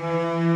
euch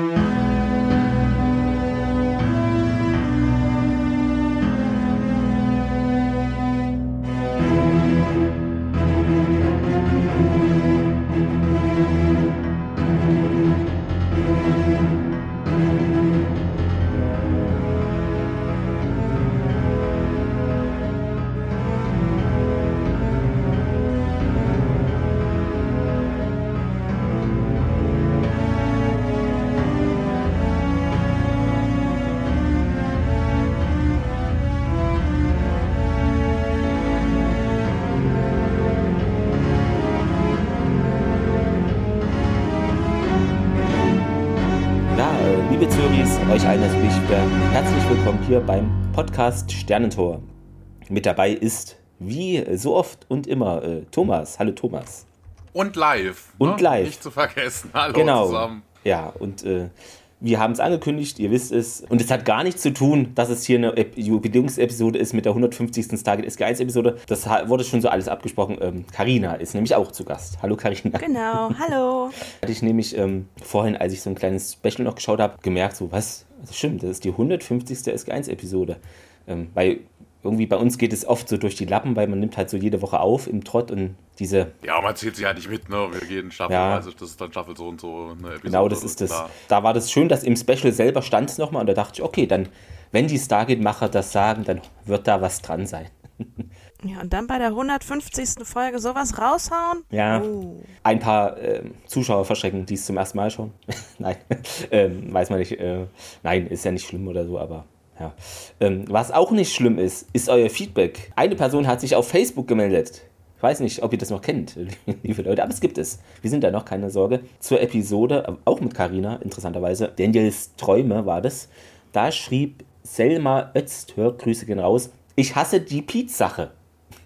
willkommen hier beim Podcast Sternentor. Mit dabei ist, wie so oft und immer, äh, Thomas. Hallo Thomas. Und live. Und ne? live. Nicht zu vergessen. Hallo genau. zusammen. Ja, und äh, wir haben es angekündigt, ihr wisst es. Und es hat gar nichts zu tun, dass es hier eine Jubiläumsepisode ist mit der 150. Stargate SG1-Episode. Das wurde schon so alles abgesprochen. Karina ähm, ist nämlich auch zu Gast. Hallo Karina. Genau, hallo. Hatte ich nämlich ähm, vorhin, als ich so ein kleines Special noch geschaut habe, gemerkt, so was, das stimmt, das ist die 150. SG1-Episode. Ähm, weil irgendwie bei uns geht es oft so durch die Lappen, weil man nimmt halt so jede Woche auf im Trott und diese. Ja, man zählt sich ja nicht mit, ne? Wir gehen Staffel, ja. also das ist dann Staffel so und so eine Episode. Genau, das ist das. Klar. Da war das schön, dass im Special selber stand es nochmal und da dachte ich, okay, dann, wenn die Stargate-Macher das sagen, dann wird da was dran sein. Ja, und dann bei der 150. Folge sowas raushauen? Ja. Oh. Ein paar äh, Zuschauer verschrecken, die es zum ersten Mal schon. nein, ähm, weiß man nicht. Äh, nein, ist ja nicht schlimm oder so, aber ja. Ähm, was auch nicht schlimm ist, ist euer Feedback. Eine Person hat sich auf Facebook gemeldet. Ich weiß nicht, ob ihr das noch kennt, liebe Leute, aber es gibt es. Wir sind da noch, keine Sorge. Zur Episode, auch mit Karina, interessanterweise. Daniels Träume war das. Da schrieb Selma Öztür, Grüße gehen raus, ich hasse die Pete-Sache.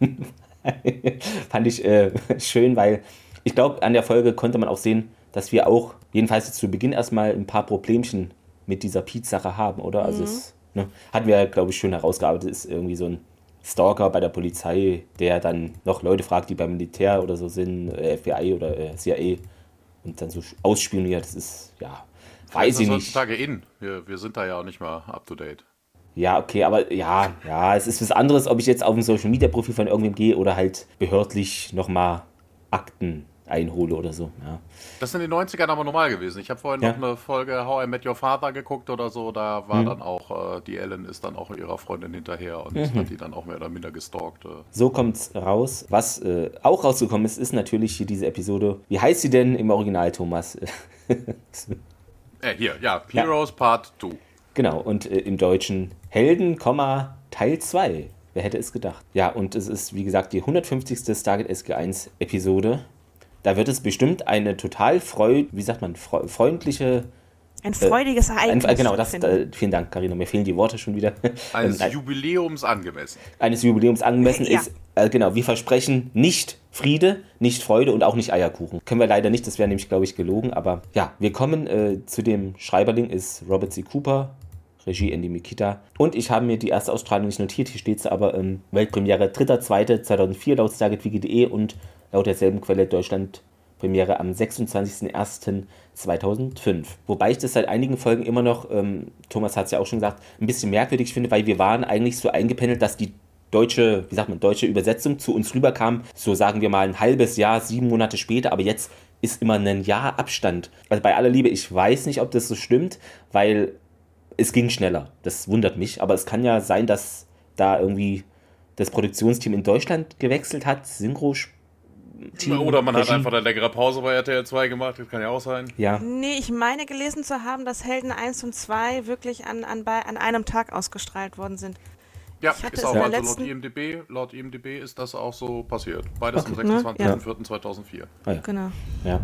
Fand ich äh, schön, weil ich glaube, an der Folge konnte man auch sehen, dass wir auch, jedenfalls zu Beginn erstmal ein paar Problemchen mit dieser Pete-Sache haben, oder? Also mhm. es Ne? Hatten wir, glaube ich, schön herausgearbeitet, ist irgendwie so ein Stalker bei der Polizei, der dann noch Leute fragt, die beim Militär oder so sind, äh, FBI oder äh, CIA und dann so ausspioniert. Das ist, ja, weiß ich nicht. heutzutage in. Wir, wir sind da ja auch nicht mal up to date. Ja, okay, aber ja, ja, es ist was anderes, ob ich jetzt auf ein Social Media Profil von irgendwem gehe oder halt behördlich nochmal Akten einhole oder so. Ja. Das sind in den 90ern aber normal gewesen. Ich habe vorhin ja. noch eine Folge How I Met Your Father geguckt oder so. Da war mhm. dann auch, äh, die Ellen ist dann auch ihrer Freundin hinterher und mhm. hat die dann auch mehr oder minder gestalkt. Äh. So kommt's raus. Was äh, auch rausgekommen ist, ist natürlich hier diese Episode. Wie heißt sie denn im Original, Thomas? äh, hier, ja, Heroes ja. Part 2. Genau, und äh, im Deutschen Helden, Teil 2. Wer hätte es gedacht? Ja, und es ist, wie gesagt, die 150. Stargate SG1 Episode. Da wird es bestimmt eine total freud, wie sagt man, freundliche ein freudiges äh, Ereignis. Ein, genau, das, äh, vielen Dank, Karina. Mir fehlen die Worte schon wieder. Eines ähm, Jubiläums angemessen. Eines Jubiläums angemessen ja. ist, äh, genau, wir versprechen nicht Friede, nicht Freude und auch nicht Eierkuchen. Können wir leider nicht, das wäre nämlich, glaube ich, gelogen. Aber ja, wir kommen äh, zu dem Schreiberling, ist Robert C. Cooper, Regie Andy Mikita. Und ich habe mir die erste Ausstrahlung nicht notiert, hier steht es aber ähm, Weltpremiere 3.2.2004 laut StargateWiki.de und laut derselben Quelle Deutschland Premiere am 26.01.2005. Wobei ich das seit einigen Folgen immer noch, ähm, Thomas hat es ja auch schon gesagt, ein bisschen merkwürdig finde, weil wir waren eigentlich so eingependelt, dass die deutsche, wie sagt man, deutsche Übersetzung zu uns rüberkam, so sagen wir mal ein halbes Jahr, sieben Monate später, aber jetzt ist immer ein Jahr Abstand. Also bei aller Liebe, ich weiß nicht, ob das so stimmt, weil es ging schneller. Das wundert mich, aber es kann ja sein, dass da irgendwie das Produktionsteam in Deutschland gewechselt hat, Synchro Team. Oder man Regie. hat einfach eine längere Pause bei RTL 2 gemacht, das kann ja auch sein. Ja. Nee, ich meine gelesen zu haben, dass Helden 1 und 2 wirklich an, an, bei, an einem Tag ausgestrahlt worden sind. Ja, ist auch also laut IMDB, laut IMDB ist das auch so passiert. Beides okay. am 26.04.2004. Ja. Ah, ja. Genau. Ja.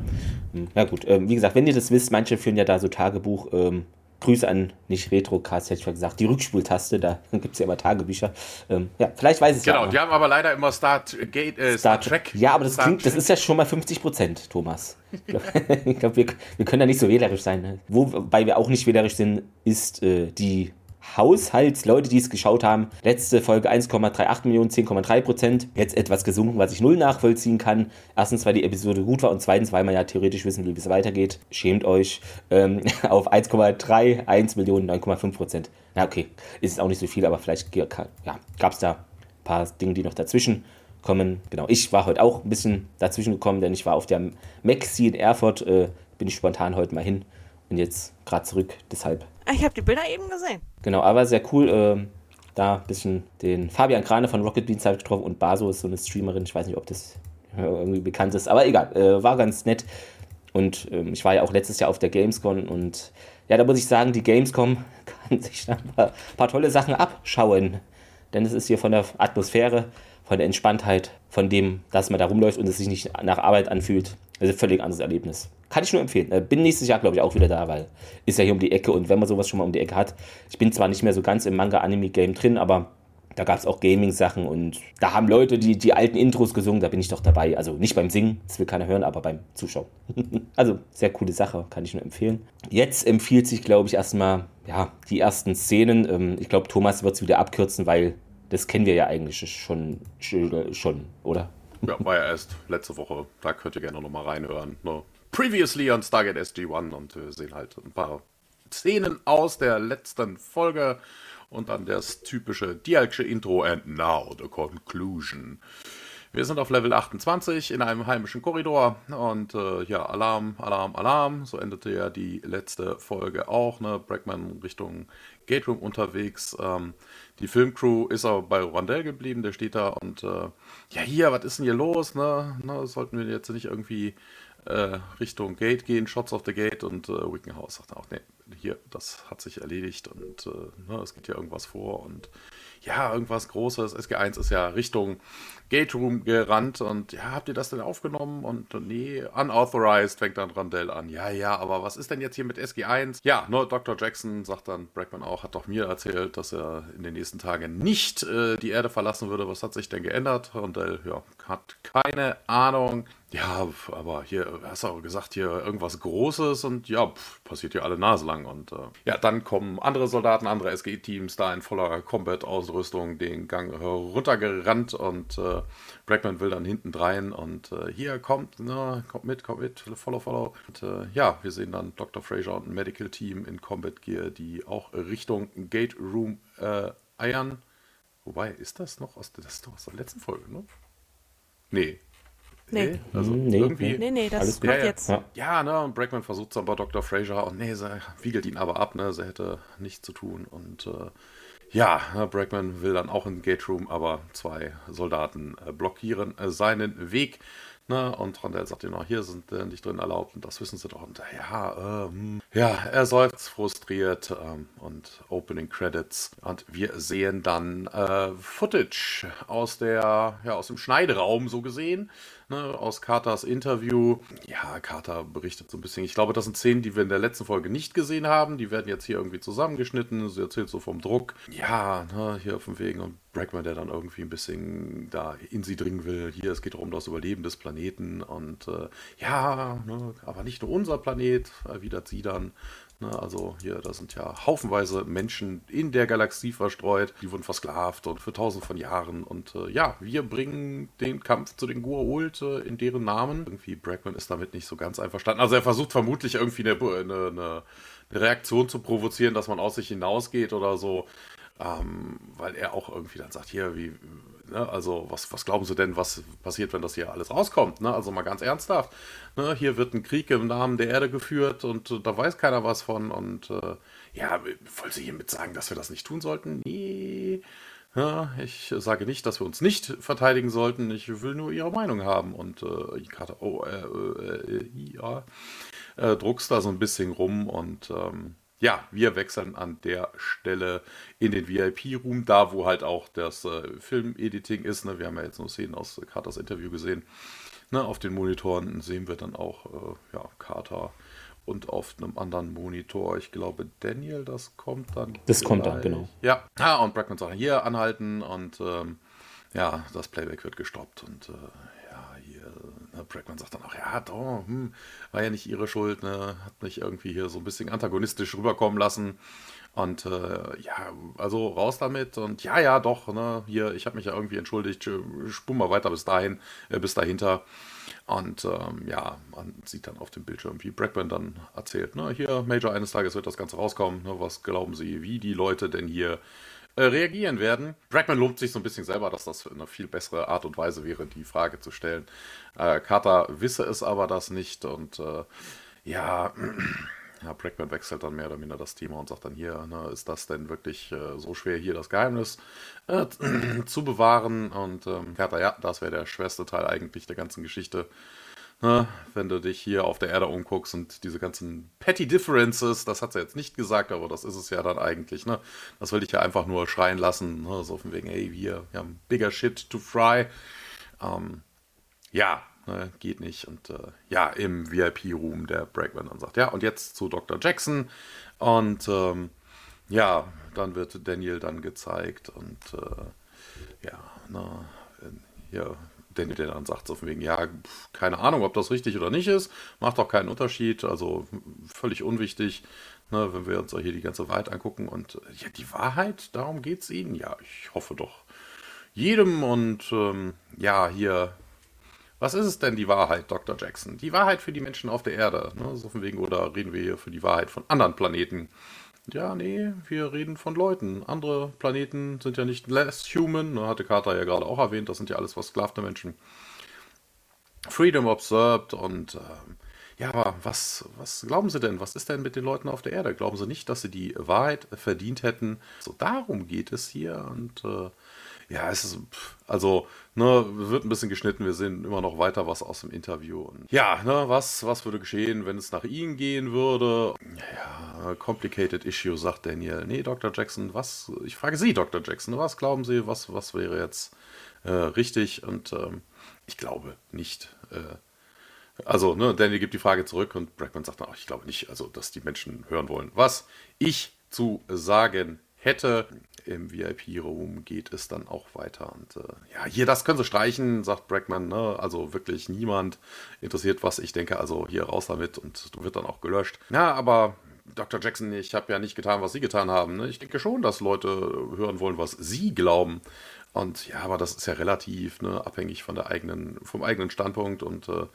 Hm. ja gut, ähm, wie gesagt, wenn ihr das wisst, manche führen ja da so Tagebuch ähm, Grüße an, nicht Retrocast, hätte ich mal gesagt, die Rückspultaste, da gibt es ja immer Tagebücher. Ähm, ja, vielleicht weiß es genau, ja. Genau, die haben aber leider immer Star, Gate, äh, Star, Star Trek. Ja, aber das Star klingt, das ist ja schon mal 50 Prozent, Thomas. Ich glaube, glaub, wir, wir können da nicht so wählerisch sein. Ne? Wobei wir auch nicht wählerisch sind, ist äh, die Haushaltsleute, die es geschaut haben. Letzte Folge 1,38 Millionen, 10,3 Prozent. Jetzt etwas gesunken, was ich null nachvollziehen kann. Erstens, weil die Episode gut war und zweitens, weil man ja theoretisch wissen will, wie es weitergeht. Schämt euch. Ähm, auf 1,31 Millionen, 9,5 Prozent. Na okay, ist auch nicht so viel, aber vielleicht ja, gab es da ein paar Dinge, die noch dazwischen kommen. Genau, ich war heute auch ein bisschen dazwischen gekommen, denn ich war auf der Maxi in Erfurt. Äh, bin ich spontan heute mal hin und jetzt gerade zurück. Deshalb Ah, ich habe die Bilder eben gesehen. Genau, aber sehr cool. Äh, da ein bisschen den Fabian Krane von Rocket Beans halt getroffen und Baso ist so eine Streamerin. Ich weiß nicht, ob das irgendwie bekannt ist, aber egal. Äh, war ganz nett. Und ähm, ich war ja auch letztes Jahr auf der Gamescom und ja, da muss ich sagen, die Gamescom kann sich da ein paar, paar tolle Sachen abschauen. Denn es ist hier von der Atmosphäre, von der Entspanntheit, von dem, dass man da rumläuft und es sich nicht nach Arbeit anfühlt. Also völlig anderes Erlebnis. Kann ich nur empfehlen. Äh, bin nächstes Jahr, glaube ich, auch wieder da, weil ist ja hier um die Ecke und wenn man sowas schon mal um die Ecke hat, ich bin zwar nicht mehr so ganz im Manga-Anime-Game drin, aber da gab es auch Gaming-Sachen und da haben Leute die, die alten Intros gesungen, da bin ich doch dabei. Also nicht beim Singen, das will keiner hören, aber beim Zuschauen. also sehr coole Sache, kann ich nur empfehlen. Jetzt empfiehlt sich, glaube ich, erstmal ja, die ersten Szenen. Ähm, ich glaube, Thomas wird es wieder abkürzen, weil das kennen wir ja eigentlich schon, schon oder? Ja, war ja erst letzte Woche. Da könnt ihr gerne nochmal reinhören. Ne? Previously on Stargate SG-1 und wir sehen halt ein paar Szenen aus der letzten Folge und dann das typische Dialksche Intro and now the conclusion. Wir sind auf Level 28 in einem heimischen Korridor und äh, ja, Alarm, Alarm, Alarm. So endete ja die letzte Folge auch. Ne? Brackman Richtung Gate Room unterwegs. Ähm, die Filmcrew ist aber bei Rondell geblieben, der steht da und äh, ja, hier, was ist denn hier los? Ne? Ne, sollten wir jetzt nicht irgendwie äh, Richtung Gate gehen, Shots of the Gate und äh, Wickenhaus sagt auch, nee, hier, das hat sich erledigt und äh, ne, es geht ja irgendwas vor und ja, irgendwas Großes. SG1 ist ja Richtung Gate Room gerannt und ja, habt ihr das denn aufgenommen? Und nee, unauthorized fängt dann Randell an. Ja, ja, aber was ist denn jetzt hier mit SG1? Ja, nur Dr. Jackson sagt dann Brackman auch, hat doch mir erzählt, dass er in den nächsten Tagen nicht äh, die Erde verlassen würde. Was hat sich denn geändert? Randell, ja, hat keine Ahnung. Ja, aber hier hast du auch gesagt, hier irgendwas Großes und ja, pff, passiert hier alle Nase lang. Und äh, ja, dann kommen andere Soldaten, andere SG-Teams da in voller Combat-Ausrüstung den Gang runtergerannt und äh, Brackman will dann hinten drein und äh, hier kommt, ne, kommt mit, kommt mit, follow, follow. Und äh, ja, wir sehen dann Dr. Fraser und ein Medical Team in Combat Gear, die auch Richtung Gate Room äh, eiern. Wobei, ist das noch aus, das ist doch aus der letzten Folge, ne? Nee, Nee. Also nee, irgendwie. Nee, nee, das kommt ja, jetzt. Ja, ja ne, und Brackman versucht es aber Dr. Fraser und nee, sie wiegelt ihn aber ab, ne, sie hätte nichts zu tun und äh, ja, Brackman will dann auch in den Gate Room, aber zwei Soldaten äh, blockieren äh, seinen Weg. Ne, und Rondell sagt ihm noch, hier sind äh, nicht drin erlaubt und das wissen sie doch. Und ja, ähm, ja, er seufzt frustriert ähm, und Opening Credits. Und wir sehen dann äh, Footage aus der, ja, aus dem Schneideraum so gesehen ne, aus Carters Interview. Ja, Carter berichtet so ein bisschen. Ich glaube, das sind Szenen, die wir in der letzten Folge nicht gesehen haben. Die werden jetzt hier irgendwie zusammengeschnitten. Sie erzählt so vom Druck. Ja, ne, hier auf dem Weg und Brackman, der dann irgendwie ein bisschen da in sie dringen will. Hier, es geht um das Überleben des Planeten und äh, ja, ne, aber nicht nur unser Planet, erwidert sie dann. Ne, also hier, da sind ja haufenweise Menschen in der Galaxie verstreut, die wurden versklavt und für tausend von Jahren. Und äh, ja, wir bringen den Kampf zu den Gua'uld äh, in deren Namen. Irgendwie Brackman ist damit nicht so ganz einverstanden. Also er versucht vermutlich irgendwie eine, eine, eine Reaktion zu provozieren, dass man aus sich hinausgeht oder so. Ähm, weil er auch irgendwie dann sagt, hier, wie, ne, also was, was glauben Sie denn, was passiert, wenn das hier alles rauskommt? Ne? Also mal ganz ernsthaft, ne? hier wird ein Krieg im Namen der Erde geführt und äh, da weiß keiner was von und äh, ja, wollen Sie hiermit sagen, dass wir das nicht tun sollten? Nee. Ja, ich sage nicht, dass wir uns nicht verteidigen sollten. Ich will nur Ihre Meinung haben. Und äh, Karte, oh, äh, äh, ja, druckst da so ein bisschen rum und ähm, ja, wir wechseln an der Stelle in den VIP-Room, da wo halt auch das äh, Film-Editing ist. Ne? Wir haben ja jetzt nur Szenen aus Carters Interview gesehen. Ne? Auf den Monitoren sehen wir dann auch äh, ja, Carter und auf einem anderen Monitor, ich glaube Daniel, das kommt dann. Das kommt dann, genau. Ja, ah, und Brackman sagt hier anhalten und ähm, ja, das Playback wird gestoppt und äh, ne, Brackman sagt dann auch, ja, doch, hm, war ja nicht ihre Schuld, ne? hat mich irgendwie hier so ein bisschen antagonistisch rüberkommen lassen. Und äh, ja, also raus damit und ja, ja, doch, ne, hier, ich habe mich ja irgendwie entschuldigt, spum mal weiter bis dahin, äh, bis dahinter. Und ähm, ja, man sieht dann auf dem Bildschirm, wie Brackman dann erzählt, ne, hier, Major, eines Tages wird das Ganze rauskommen, ne, was glauben Sie, wie die Leute denn hier äh, reagieren werden. Brackman lobt sich so ein bisschen selber, dass das eine viel bessere Art und Weise wäre, die Frage zu stellen. Äh, Carter wisse es aber das nicht und äh, ja, ja, Brackman wechselt dann mehr oder minder das Thema und sagt dann hier, ne, ist das denn wirklich äh, so schwer, hier das Geheimnis äh, zu bewahren? Und ähm, Carter, ja, das wäre der schwerste Teil eigentlich der ganzen Geschichte. Ne, wenn du dich hier auf der Erde umguckst und diese ganzen Petty Differences, das hat sie jetzt nicht gesagt, aber das ist es ja dann eigentlich. Ne? Das will ich ja einfach nur schreien lassen. Ne? So von wegen, hey, wir, wir haben bigger shit to fry. Ähm, ja, ne, geht nicht. Und äh, ja, im VIP-Room der Bregman dann sagt, ja, und jetzt zu Dr. Jackson. Und ähm, ja, dann wird Daniel dann gezeigt und äh, ja, na, ja, Der dann sagt so von wegen, ja, keine Ahnung, ob das richtig oder nicht ist, macht doch keinen Unterschied, also völlig unwichtig, ne, wenn wir uns hier die ganze Wahrheit angucken. Und ja, die Wahrheit, darum geht es Ihnen. Ja, ich hoffe doch jedem und ähm, ja, hier, was ist es denn die Wahrheit, Dr. Jackson? Die Wahrheit für die Menschen auf der Erde, ne, so von wegen, oder reden wir hier für die Wahrheit von anderen Planeten? Ja, nee, wir reden von Leuten. Andere Planeten sind ja nicht less human. Ne, hatte Carter ja gerade auch erwähnt, das sind ja alles versklavte Menschen. Freedom observed und ähm, ja, aber was, was glauben Sie denn? Was ist denn mit den Leuten auf der Erde? Glauben Sie nicht, dass sie die Wahrheit verdient hätten? So darum geht es hier und äh, ja, es ist, also, ne, wird ein bisschen geschnitten. Wir sehen immer noch weiter was aus dem Interview. Und ja, ne, was, was würde geschehen, wenn es nach Ihnen gehen würde? Ja, complicated issue, sagt Daniel. Nee, Dr. Jackson, was, ich frage Sie, Dr. Jackson, was glauben Sie, was, was wäre jetzt äh, richtig? Und ähm, ich glaube nicht. Äh, also, ne, Daniel gibt die Frage zurück und Brackman sagt, ach, ich glaube nicht, also, dass die Menschen hören wollen. Was ich zu sagen hätte, im VIP-Room geht es dann auch weiter. Und äh, ja, hier, das können sie streichen, sagt Brackman. Ne? Also wirklich niemand interessiert, was ich denke. Also hier raus damit und wird dann auch gelöscht. Ja, aber Dr. Jackson, ich habe ja nicht getan, was Sie getan haben. Ne? Ich denke schon, dass Leute hören wollen, was Sie glauben. Und ja, aber das ist ja relativ ne, abhängig von der eigenen, vom eigenen Standpunkt und äh,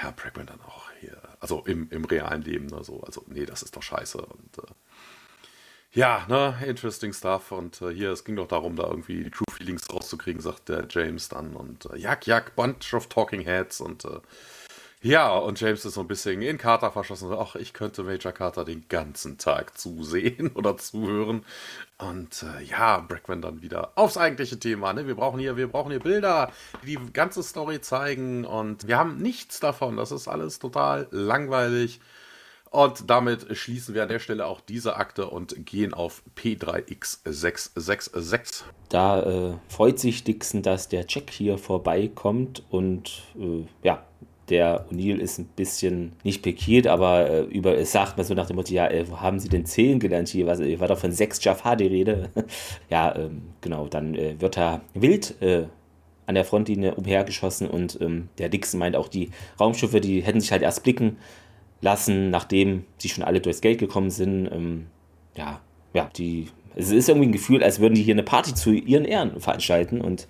ja, Brackman dann auch hier, also im, im realen Leben, ne, so, also nee, das ist doch scheiße und äh, ja, ne, interesting stuff. Und äh, hier, es ging doch darum, da irgendwie die True Feelings rauszukriegen, sagt der James dann. Und äh, Jack, Jack, Bunch of Talking Heads. Und äh, ja, und James ist so ein bisschen in Carter verschossen. Ach, ich könnte Major Carter den ganzen Tag zusehen oder zuhören. Und äh, ja, Brackman dann wieder aufs eigentliche Thema. Ne? Wir brauchen hier, wir brauchen hier Bilder, die die ganze Story zeigen. Und wir haben nichts davon. Das ist alles total langweilig. Und damit schließen wir an der Stelle auch diese Akte und gehen auf P3X666. Da äh, freut sich Dixon, dass der Jack hier vorbeikommt und äh, ja, der O'Neill ist ein bisschen nicht pikiert, aber äh, über, es sagt man so nach dem Motto, ja, äh, wo haben Sie denn zählen gelernt hier? Was, war doch von sechs Jafar die Rede. ja, ähm, genau, dann äh, wird er wild äh, an der Frontlinie umhergeschossen und ähm, der Dixon meint auch, die Raumschiffe, die hätten sich halt erst blicken lassen, nachdem sie schon alle durchs Geld gekommen sind. Ähm, ja, ja, die, es ist irgendwie ein Gefühl, als würden die hier eine Party zu ihren Ehren veranstalten und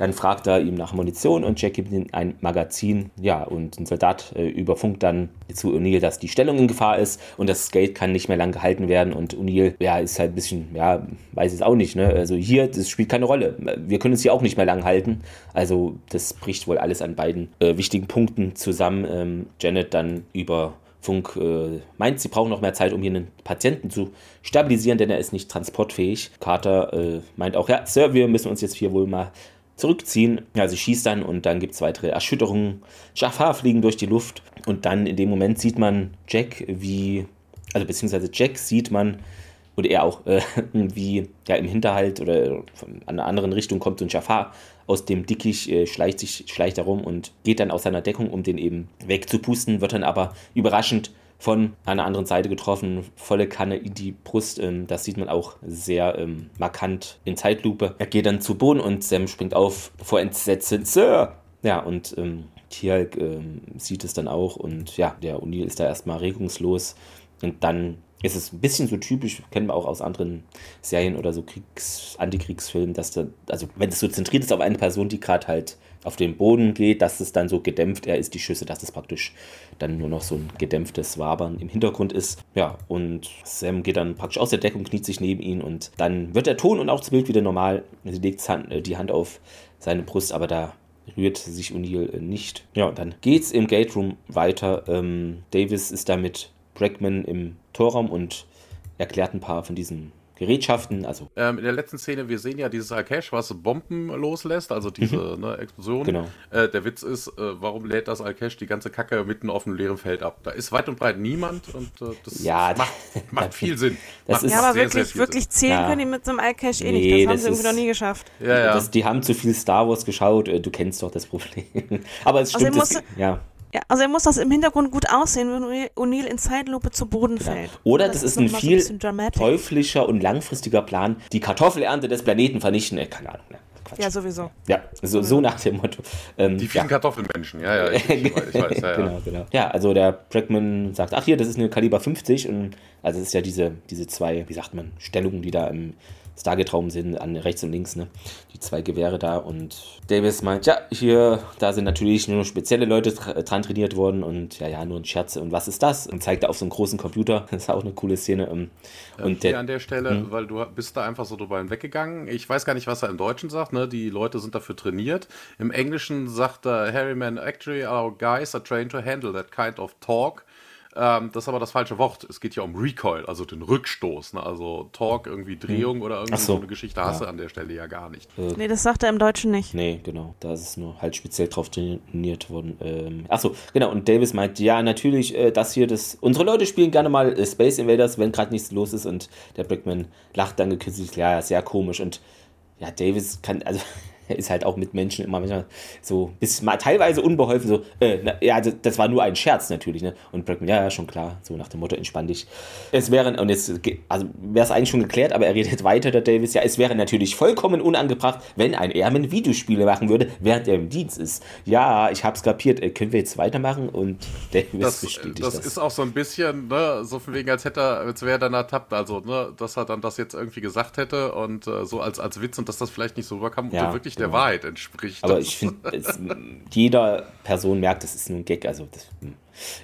dann fragt er ihm nach Munition und Jack gibt ihm ein Magazin. Ja, und ein Soldat äh, überfunkt dann zu O'Neill, dass die Stellung in Gefahr ist und das Geld kann nicht mehr lang gehalten werden. Und O'Neill, ja, ist halt ein bisschen, ja, weiß es auch nicht. Ne? Also hier, das spielt keine Rolle. Wir können es hier auch nicht mehr lang halten. Also das bricht wohl alles an beiden äh, wichtigen Punkten zusammen. Ähm, Janet dann über Funk äh, meint, sie brauchen noch mehr Zeit, um hier einen Patienten zu stabilisieren, denn er ist nicht transportfähig. Carter äh, meint auch, ja, Sir, wir müssen uns jetzt hier wohl mal zurückziehen. Ja, sie schießt dann und dann gibt es weitere Erschütterungen. Jafar fliegen durch die Luft und dann in dem Moment sieht man Jack, wie, also beziehungsweise Jack sieht man, oder er auch, äh, wie ja im Hinterhalt oder von einer anderen Richtung kommt so ein Jafar aus dem Dickicht, äh, schleicht sich, schleicht herum und geht dann aus seiner Deckung, um den eben wegzupusten, wird dann aber überraschend von einer anderen Seite getroffen, volle Kanne in die Brust. Ähm, das sieht man auch sehr ähm, markant in Zeitlupe. Er geht dann zu Boden und Sam springt auf vor Entsetzen. Sir! Ja, und ähm, Tierk ähm, sieht es dann auch und ja, der O'Neill ist da erstmal regungslos und dann ist es ein bisschen so typisch, kennen wir auch aus anderen Serien oder so Kriegs-, Antikriegsfilmen, dass da, also wenn es so zentriert ist auf eine Person, die gerade halt auf den Boden geht, dass es dann so gedämpft er ist, die Schüsse, dass es praktisch dann nur noch so ein gedämpftes Wabern im Hintergrund ist. Ja, und Sam geht dann praktisch aus der Deckung, kniet sich neben ihn und dann wird der Ton und auch das Bild wieder normal. Sie legt äh, die Hand auf seine Brust, aber da rührt sich O'Neill äh, nicht. Ja, dann geht's im Gate Room weiter. Ähm, Davis ist da mit Bregman im Torraum und erklärt ein paar von diesen Gerätschaften. Also ähm, in der letzten Szene, wir sehen ja dieses Alcash, was Bomben loslässt, also diese mhm. ne, Explosion. Genau. Äh, der Witz ist, äh, warum lädt das Alcash die ganze Kacke mitten auf dem leeren Feld ab? Da ist weit und breit niemand und äh, das ja, macht, macht viel Sinn. Das ist ja, aber sehr, wirklich, sehr wirklich zählen ja. können die mit so einem Alcash eh nee, nicht. Das haben sie irgendwie noch nie geschafft. Ja, ja. Das, die haben zu viel Star Wars geschaut. Äh, du kennst doch das Problem. aber es stimmt. Also, ja. Ja, also er muss das im Hintergrund gut aussehen, wenn O'Neill in Zeitlupe zu Boden genau. fällt. Oder das, das ist, ist ein viel so ein teuflischer und langfristiger Plan, die Kartoffelernte des Planeten vernichten. Äh, keine Ahnung. Ne? Ja, sowieso. Ja, so, so nach dem Motto. Ähm, die vielen ja. Kartoffelmenschen, ja, ja. Ich, ich weiß, ja, ja. Genau, genau. Ja, also der Bregman sagt, ach hier, das ist eine Kaliber 50 und also es ist ja diese, diese zwei, wie sagt man, Stellungen, die da im Stargate-Raum sind, an rechts und links, ne? Die zwei Gewehre da. Und Davis meint, ja, hier, da sind natürlich nur spezielle Leute dran trainiert worden und ja, ja, nur ein Scherz. Und was ist das? Und zeigt da auf so einen großen Computer. Das ist auch eine coole Szene. Ähm, und hier der, an der Stelle, mh. weil du bist da einfach so drüber hinweggegangen. Ich weiß gar nicht, was er im Deutschen sagt, ne? Die Leute sind dafür trainiert. Im Englischen sagt er, Harryman, actually our guys are trained to handle that kind of talk. Ähm, das ist aber das falsche Wort. Es geht ja um Recoil, also den Rückstoß. Ne? Also Talk, irgendwie Drehung hm. oder irgendwie so. so. eine Geschichte hast ja. du an der Stelle ja gar nicht. Äh, nee, das sagt er im Deutschen nicht. Nee, genau. Da ist es nur halt speziell drauf trainiert worden. Ähm, achso, genau. Und Davis meint, ja, natürlich, äh, das hier, das. Unsere Leute spielen gerne mal äh, Space Invaders, wenn gerade nichts los ist. Und der Brickman lacht dann gekünstelt, ja, sehr komisch. Und ja, Davis kann, also ist halt auch mit Menschen immer manchmal so bis mal teilweise unbeholfen, so, äh, na, ja, das war nur ein Scherz natürlich, ne? Und Brackman, ja, ja, schon klar, so nach dem Motto, entspann dich. Es wäre, und jetzt, also wäre es eigentlich schon geklärt, aber er redet weiter, der Davis, ja, es wäre natürlich vollkommen unangebracht, wenn ein Airman Videospiele machen würde, während er im Dienst ist. Ja, ich hab's kapiert, äh, können wir jetzt weitermachen? Und Davis das, bestätigt das. Das ist auch so ein bisschen, ne, so von wegen, als hätte er, als wäre er dann ertappt, also, ne, dass er dann das jetzt irgendwie gesagt hätte und äh, so als, als Witz und dass das vielleicht nicht so rüberkam ja, und wirklich der. Wahrheit entspricht. Aber ich finde, jeder Person merkt, das ist nur ein Gag. Also das, hm.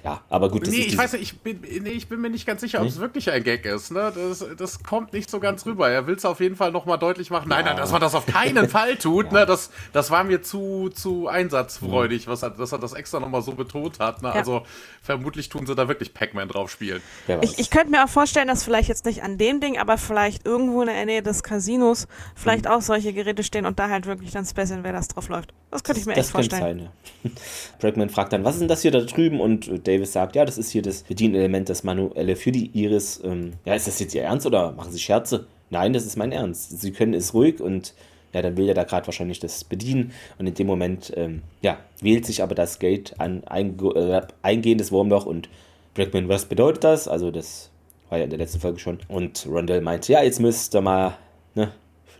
Ja, aber gut. nee, ich weiß nicht, ich bin, nee, ich bin mir nicht ganz sicher, ob es wirklich ein Gag ist. Ne? Das, das kommt nicht so ganz rüber. Er will es auf jeden Fall nochmal deutlich machen. Nein, ja. nein, dass man das auf keinen Fall tut. Ja. Ne? Das, das war mir zu, zu einsatzfreudig, mhm. was er, dass er das extra nochmal so betont hat. Ne? Ja. Also vermutlich tun sie da wirklich Pac-Man drauf spielen. Ich, ich könnte mir auch vorstellen, dass vielleicht jetzt nicht an dem Ding, aber vielleicht irgendwo in der Nähe des Casinos vielleicht mhm. auch solche Geräte stehen und da halt wirklich dann Space Invaders drauf läuft. Das könnte ich mir das echt vorstellen. Sein, ja. Bregman fragt dann, was ist denn das hier da drüben? Und Davis sagt, ja, das ist hier das Bedienelement, das manuelle für die Iris. Ähm, ja, ist das jetzt Ihr Ernst oder machen Sie Scherze? Nein, das ist mein Ernst. Sie können es ruhig und ja, dann will er da gerade wahrscheinlich das bedienen und in dem Moment, ähm, ja, wählt sich aber das Gate an ein, äh, eingehendes Wurmloch und Blackman, was bedeutet das? Also das war ja in der letzten Folge schon. Und Rondell meint, ja, jetzt müsst ihr mal, ne,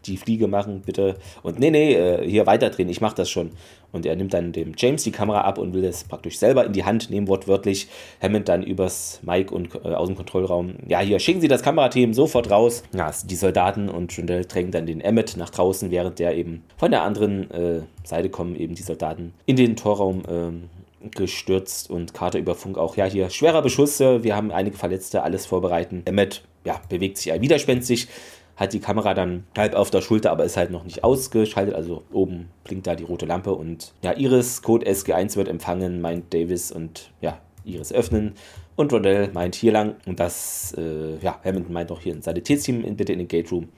die Fliege machen, bitte. Und nee, nee, äh, hier weiterdrehen, ich mach das schon. Und er nimmt dann dem James die Kamera ab und will das praktisch selber in die Hand nehmen, wortwörtlich. Hammond dann übers Mike und äh, aus dem Kontrollraum. Ja, hier, schicken Sie das Kamerateam sofort raus. Ja, die Soldaten und Jundell drängen dann den Emmet nach draußen, während der eben von der anderen äh, Seite kommen eben die Soldaten in den Torraum äh, gestürzt und Carter über Funk auch, ja, hier schwerer Beschuss, wir haben einige Verletzte, alles vorbereiten. Emmet, ja, bewegt sich widerspenstig, hat die Kamera dann halb auf der Schulter, aber ist halt noch nicht ausgeschaltet. Also oben blinkt da die rote Lampe und ja, Iris Code SG1 wird empfangen, meint Davis und ja, Iris öffnen. Und Rodell meint hier lang und das, äh, ja, Hamilton meint auch hier ein Sanitätsteam bitte in den Gate Room.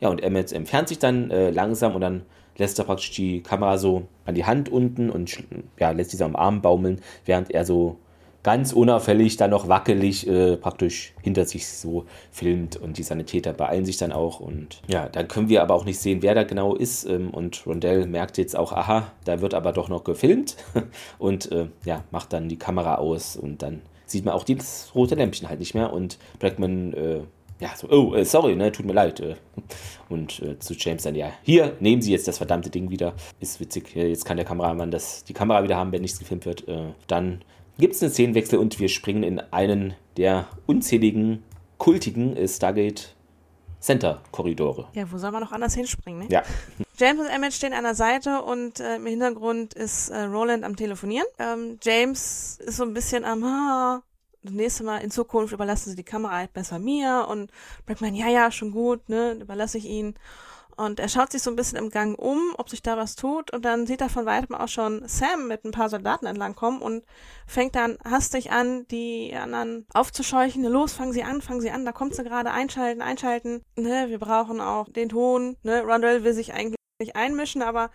Ja, und Emmett entfernt sich dann äh, langsam und dann lässt er praktisch die Kamera so an die Hand unten und ja, lässt diese am Arm baumeln, während er so ganz unauffällig dann noch wackelig äh, praktisch hinter sich so filmt und die Sanitäter beeilen sich dann auch und ja, dann können wir aber auch nicht sehen, wer da genau ist ähm, und Rondell merkt jetzt auch, aha, da wird aber doch noch gefilmt und äh, ja, macht dann die Kamera aus und dann sieht man auch dieses rote Lämpchen halt nicht mehr und Blackman äh, ja, so, oh, äh, sorry, ne, tut mir leid. Äh. Und äh, zu James dann, ja, hier, nehmen Sie jetzt das verdammte Ding wieder. Ist witzig, jetzt kann der Kameramann das, die Kamera wieder haben, wenn nichts gefilmt wird. Äh, dann gibt es einen Szenenwechsel und wir springen in einen der unzähligen, kultigen äh, Stargate Center-Korridore. Ja, wo soll man noch anders hinspringen, ne? Ja. James und Emmett stehen an der Seite und äh, im Hintergrund ist äh, Roland am Telefonieren. Ähm, James ist so ein bisschen am, ah, das nächste Mal in Zukunft überlassen Sie die Kamera halt besser mir und Brackman, ja, ja, schon gut, ne, überlasse ich ihn. Und er schaut sich so ein bisschen im Gang um, ob sich da was tut. Und dann sieht er von weitem auch schon Sam mit ein paar Soldaten entlang kommen und fängt dann hastig an, die anderen aufzuscheuchen. Los, fangen Sie an, fangen Sie an, da kommt sie gerade, einschalten, einschalten. Ne, wir brauchen auch den Ton. Ne, Rondell will sich eigentlich nicht einmischen, aber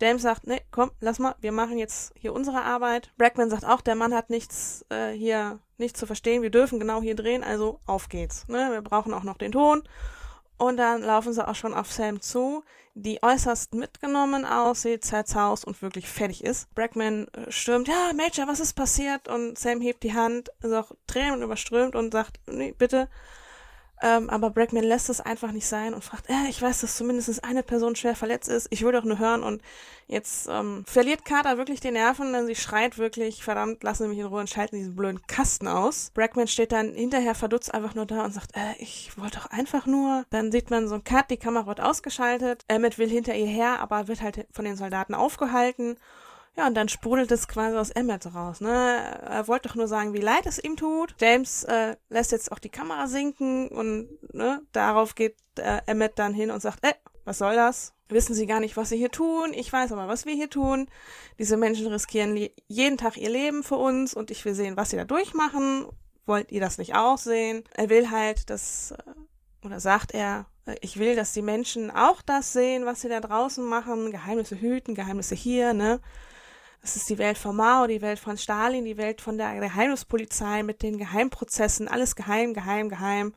James sagt, ne, komm, lass mal, wir machen jetzt hier unsere Arbeit. Brackman sagt auch, der Mann hat nichts äh, hier nicht zu verstehen, wir dürfen genau hier drehen, also auf geht's. Ne? Wir brauchen auch noch den Ton. Und dann laufen sie auch schon auf Sam zu, die äußerst mitgenommen aussieht, zerzaust und wirklich fertig ist. Brackman äh, stürmt, ja, Major, was ist passiert? Und Sam hebt die Hand, ist auch Tränen überströmt und sagt, nee, bitte, ähm, aber Brackman lässt es einfach nicht sein und fragt, äh, ich weiß, dass zumindest eine Person schwer verletzt ist. Ich will doch nur hören. Und jetzt ähm, verliert Carter wirklich die Nerven, denn sie schreit wirklich, verdammt, lassen Sie mich in Ruhe und schalten diesen blöden Kasten aus. Brackman steht dann hinterher verdutzt einfach nur da und sagt, äh, ich wollte doch einfach nur. Dann sieht man so ein Cut, die Kamera wird ausgeschaltet. Emmett will hinter ihr her, aber wird halt von den Soldaten aufgehalten. Ja, und dann sprudelt es quasi aus Emmett raus. Ne? Er wollte doch nur sagen, wie leid es ihm tut. James äh, lässt jetzt auch die Kamera sinken und ne, darauf geht äh, Emmett dann hin und sagt, äh, was soll das? Wissen Sie gar nicht, was Sie hier tun? Ich weiß aber, was wir hier tun. Diese Menschen riskieren jeden Tag ihr Leben für uns und ich will sehen, was sie da durchmachen. Wollt ihr das nicht auch sehen? Er will halt, dass, äh, oder sagt er, äh, ich will, dass die Menschen auch das sehen, was sie da draußen machen. Geheimnisse hüten, Geheimnisse hier, ne? Das ist die Welt von Mao, die Welt von Stalin, die Welt von der Geheimnispolizei mit den Geheimprozessen, alles geheim, geheim, geheim.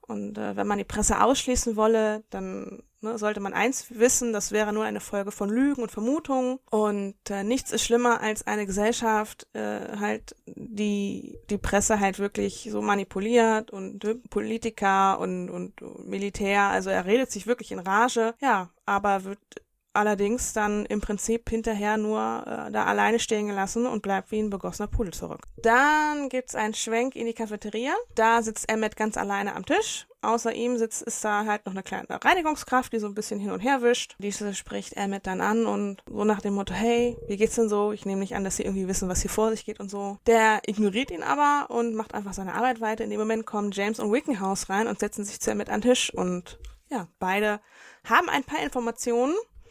Und äh, wenn man die Presse ausschließen wolle, dann ne, sollte man eins wissen, das wäre nur eine Folge von Lügen und Vermutungen. Und äh, nichts ist schlimmer als eine Gesellschaft, äh, halt, die die Presse halt wirklich so manipuliert und äh, Politiker und, und Militär. Also er redet sich wirklich in Rage, ja, aber wird allerdings dann im Prinzip hinterher nur äh, da alleine stehen gelassen und bleibt wie ein begossener Pudel zurück. Dann gibt's einen Schwenk in die Cafeteria. Da sitzt Emmet ganz alleine am Tisch. Außer ihm sitzt, ist da halt noch eine kleine Reinigungskraft, die so ein bisschen hin und her wischt. Diese spricht Emmet dann an und so nach dem Motto, hey, wie geht's denn so? Ich nehme nicht an, dass sie irgendwie wissen, was hier vor sich geht und so. Der ignoriert ihn aber und macht einfach seine Arbeit weiter. In dem Moment kommen James und Wickenhouse rein und setzen sich zu Emmet an den Tisch und ja, beide haben ein paar Informationen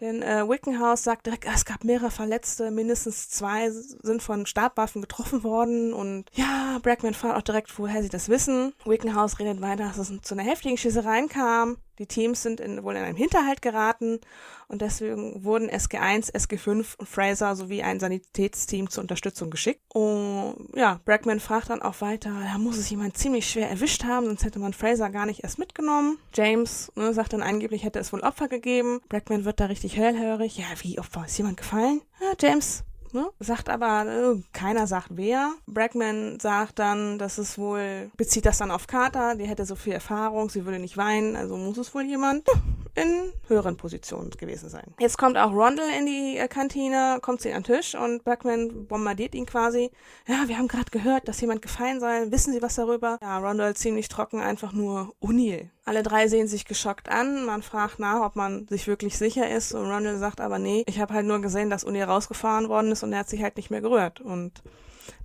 denn äh, Wickenhouse sagt direkt, es gab mehrere Verletzte, mindestens zwei sind von Stabwaffen getroffen worden. Und ja, Brackman fragt auch direkt, woher sie das wissen. Wickenhouse redet weiter, dass es zu einer heftigen Schießerei kam. Die Teams sind in, wohl in einen Hinterhalt geraten und deswegen wurden SG1, SG5 und Fraser sowie ein Sanitätsteam zur Unterstützung geschickt. Und ja, Brackman fragt dann auch weiter, da muss es jemand ziemlich schwer erwischt haben, sonst hätte man Fraser gar nicht erst mitgenommen. James ne, sagt dann angeblich hätte es wohl Opfer gegeben. Brackman wird da richtig hellhörig. Ja, wie Opfer? Ist jemand gefallen? Ja, James Ne? Sagt aber, äh, keiner sagt wer. Brackman sagt dann, dass es wohl, bezieht das dann auf Carter, die hätte so viel Erfahrung, sie würde nicht weinen, also muss es wohl jemand in höheren Positionen gewesen sein. Jetzt kommt auch Rondell in die äh, Kantine, kommt sie an den Tisch und Brackman bombardiert ihn quasi. Ja, wir haben gerade gehört, dass jemand gefallen soll. Wissen Sie was darüber? Ja, Rondell ziemlich trocken, einfach nur O'Neill. Alle drei sehen sich geschockt an. Man fragt nach, ob man sich wirklich sicher ist. Und Ronald sagt aber, nee, ich habe halt nur gesehen, dass Uni rausgefahren worden ist und er hat sich halt nicht mehr gerührt. Und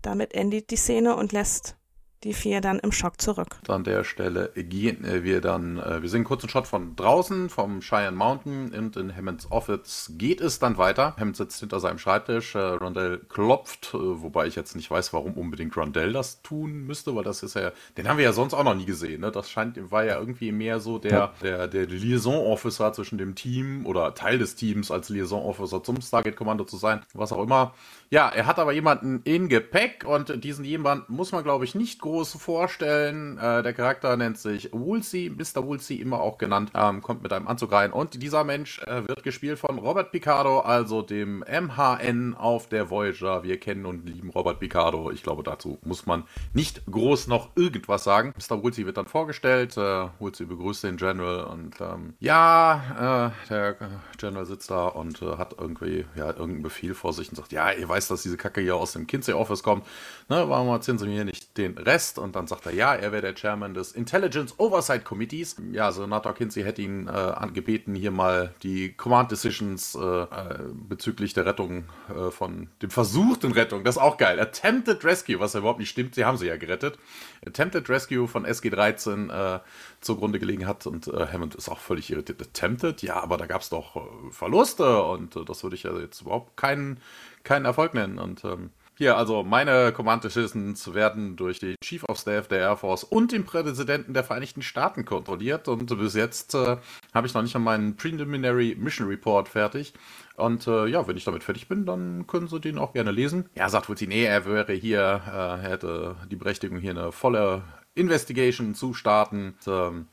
damit endet die Szene und lässt die vier dann im Schock zurück. An der Stelle gehen wir dann, äh, wir sehen einen kurzen Shot von draußen, vom Cheyenne Mountain und in Hammonds Office geht es dann weiter. Hammond sitzt hinter seinem Schreibtisch, äh, Rondell klopft, äh, wobei ich jetzt nicht weiß, warum unbedingt Rondell das tun müsste, weil das ist ja, den haben wir ja sonst auch noch nie gesehen. Ne? Das scheint, war ja irgendwie mehr so der, der, der Liaison-Officer zwischen dem Team oder Teil des Teams als Liaison-Officer zum Stargate-Kommando zu sein, was auch immer. Ja, er hat aber jemanden in Gepäck und diesen jemanden muss man, glaube ich, nicht groß groß vorstellen. Äh, der Charakter nennt sich Woolsey, Mr. Woolsey immer auch genannt, ähm, kommt mit einem Anzug rein. Und dieser Mensch äh, wird gespielt von Robert Picardo, also dem MHN auf der Voyager. Wir kennen und lieben Robert Picardo. Ich glaube, dazu muss man nicht groß noch irgendwas sagen. Mr. Woolsey wird dann vorgestellt. Äh, Woolsey begrüßt den General und ähm, ja, äh, der General sitzt da und äh, hat irgendwie ja, irgendeinen Befehl vor sich und sagt, ja, ihr weißt, dass diese Kacke hier aus dem Kinsey Office kommt. Ne, warum erzählen Sie mir nicht den Rest? Und dann sagt er, ja, er wäre der Chairman des Intelligence Oversight Committees. Ja, Senator Kinsey hätte ihn äh, angebeten, hier mal die Command Decisions äh, äh bezüglich der Rettung äh, von dem versuchten Rettung, das ist auch geil. Attempted Rescue, was ja überhaupt nicht stimmt, sie haben sie ja gerettet. Attempted Rescue von SG-13 äh, zugrunde gelegen hat und äh, Hammond ist auch völlig irritiert. Attempted? Ja, aber da gab es doch Verluste und das würde ich ja jetzt überhaupt keinen, keinen Erfolg nennen. Und ähm, hier, also meine Command Decisions werden durch den Chief of Staff der Air Force und den Präsidenten der Vereinigten Staaten kontrolliert und bis jetzt äh, habe ich noch nicht mal meinen Preliminary Mission Report fertig. Und äh, ja, wenn ich damit fertig bin, dann können Sie den auch gerne lesen. Ja, sagt nee, er wäre hier, äh, er hätte die Berechtigung, hier eine volle Investigation zu starten. Und, ähm,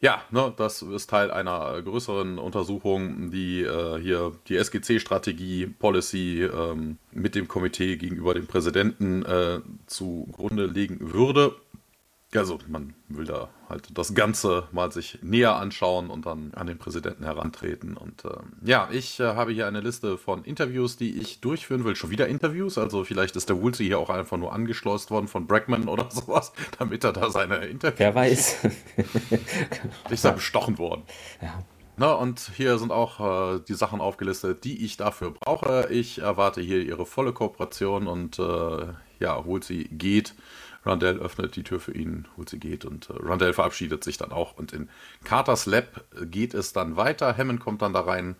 ja, ne, das ist Teil einer größeren Untersuchung, die äh, hier die SGC-Strategie, Policy ähm, mit dem Komitee gegenüber dem Präsidenten äh, zugrunde legen würde. Also man will da halt das Ganze mal sich näher anschauen und dann an den Präsidenten herantreten. Und äh, ja, ich äh, habe hier eine Liste von Interviews, die ich durchführen will. Schon wieder Interviews, also vielleicht ist der Woolsey hier auch einfach nur angeschleust worden von Brackman oder sowas, damit er da seine Interviews... Wer weiß. ich sei bestochen worden. Ja. Na, und hier sind auch äh, die Sachen aufgelistet, die ich dafür brauche. Ich erwarte hier ihre volle Kooperation und äh, ja, Woolsey geht Rundell öffnet die Tür für ihn, holt sie geht und äh, Rundell verabschiedet sich dann auch. Und in Carters Lab geht es dann weiter. Hammond kommt dann da rein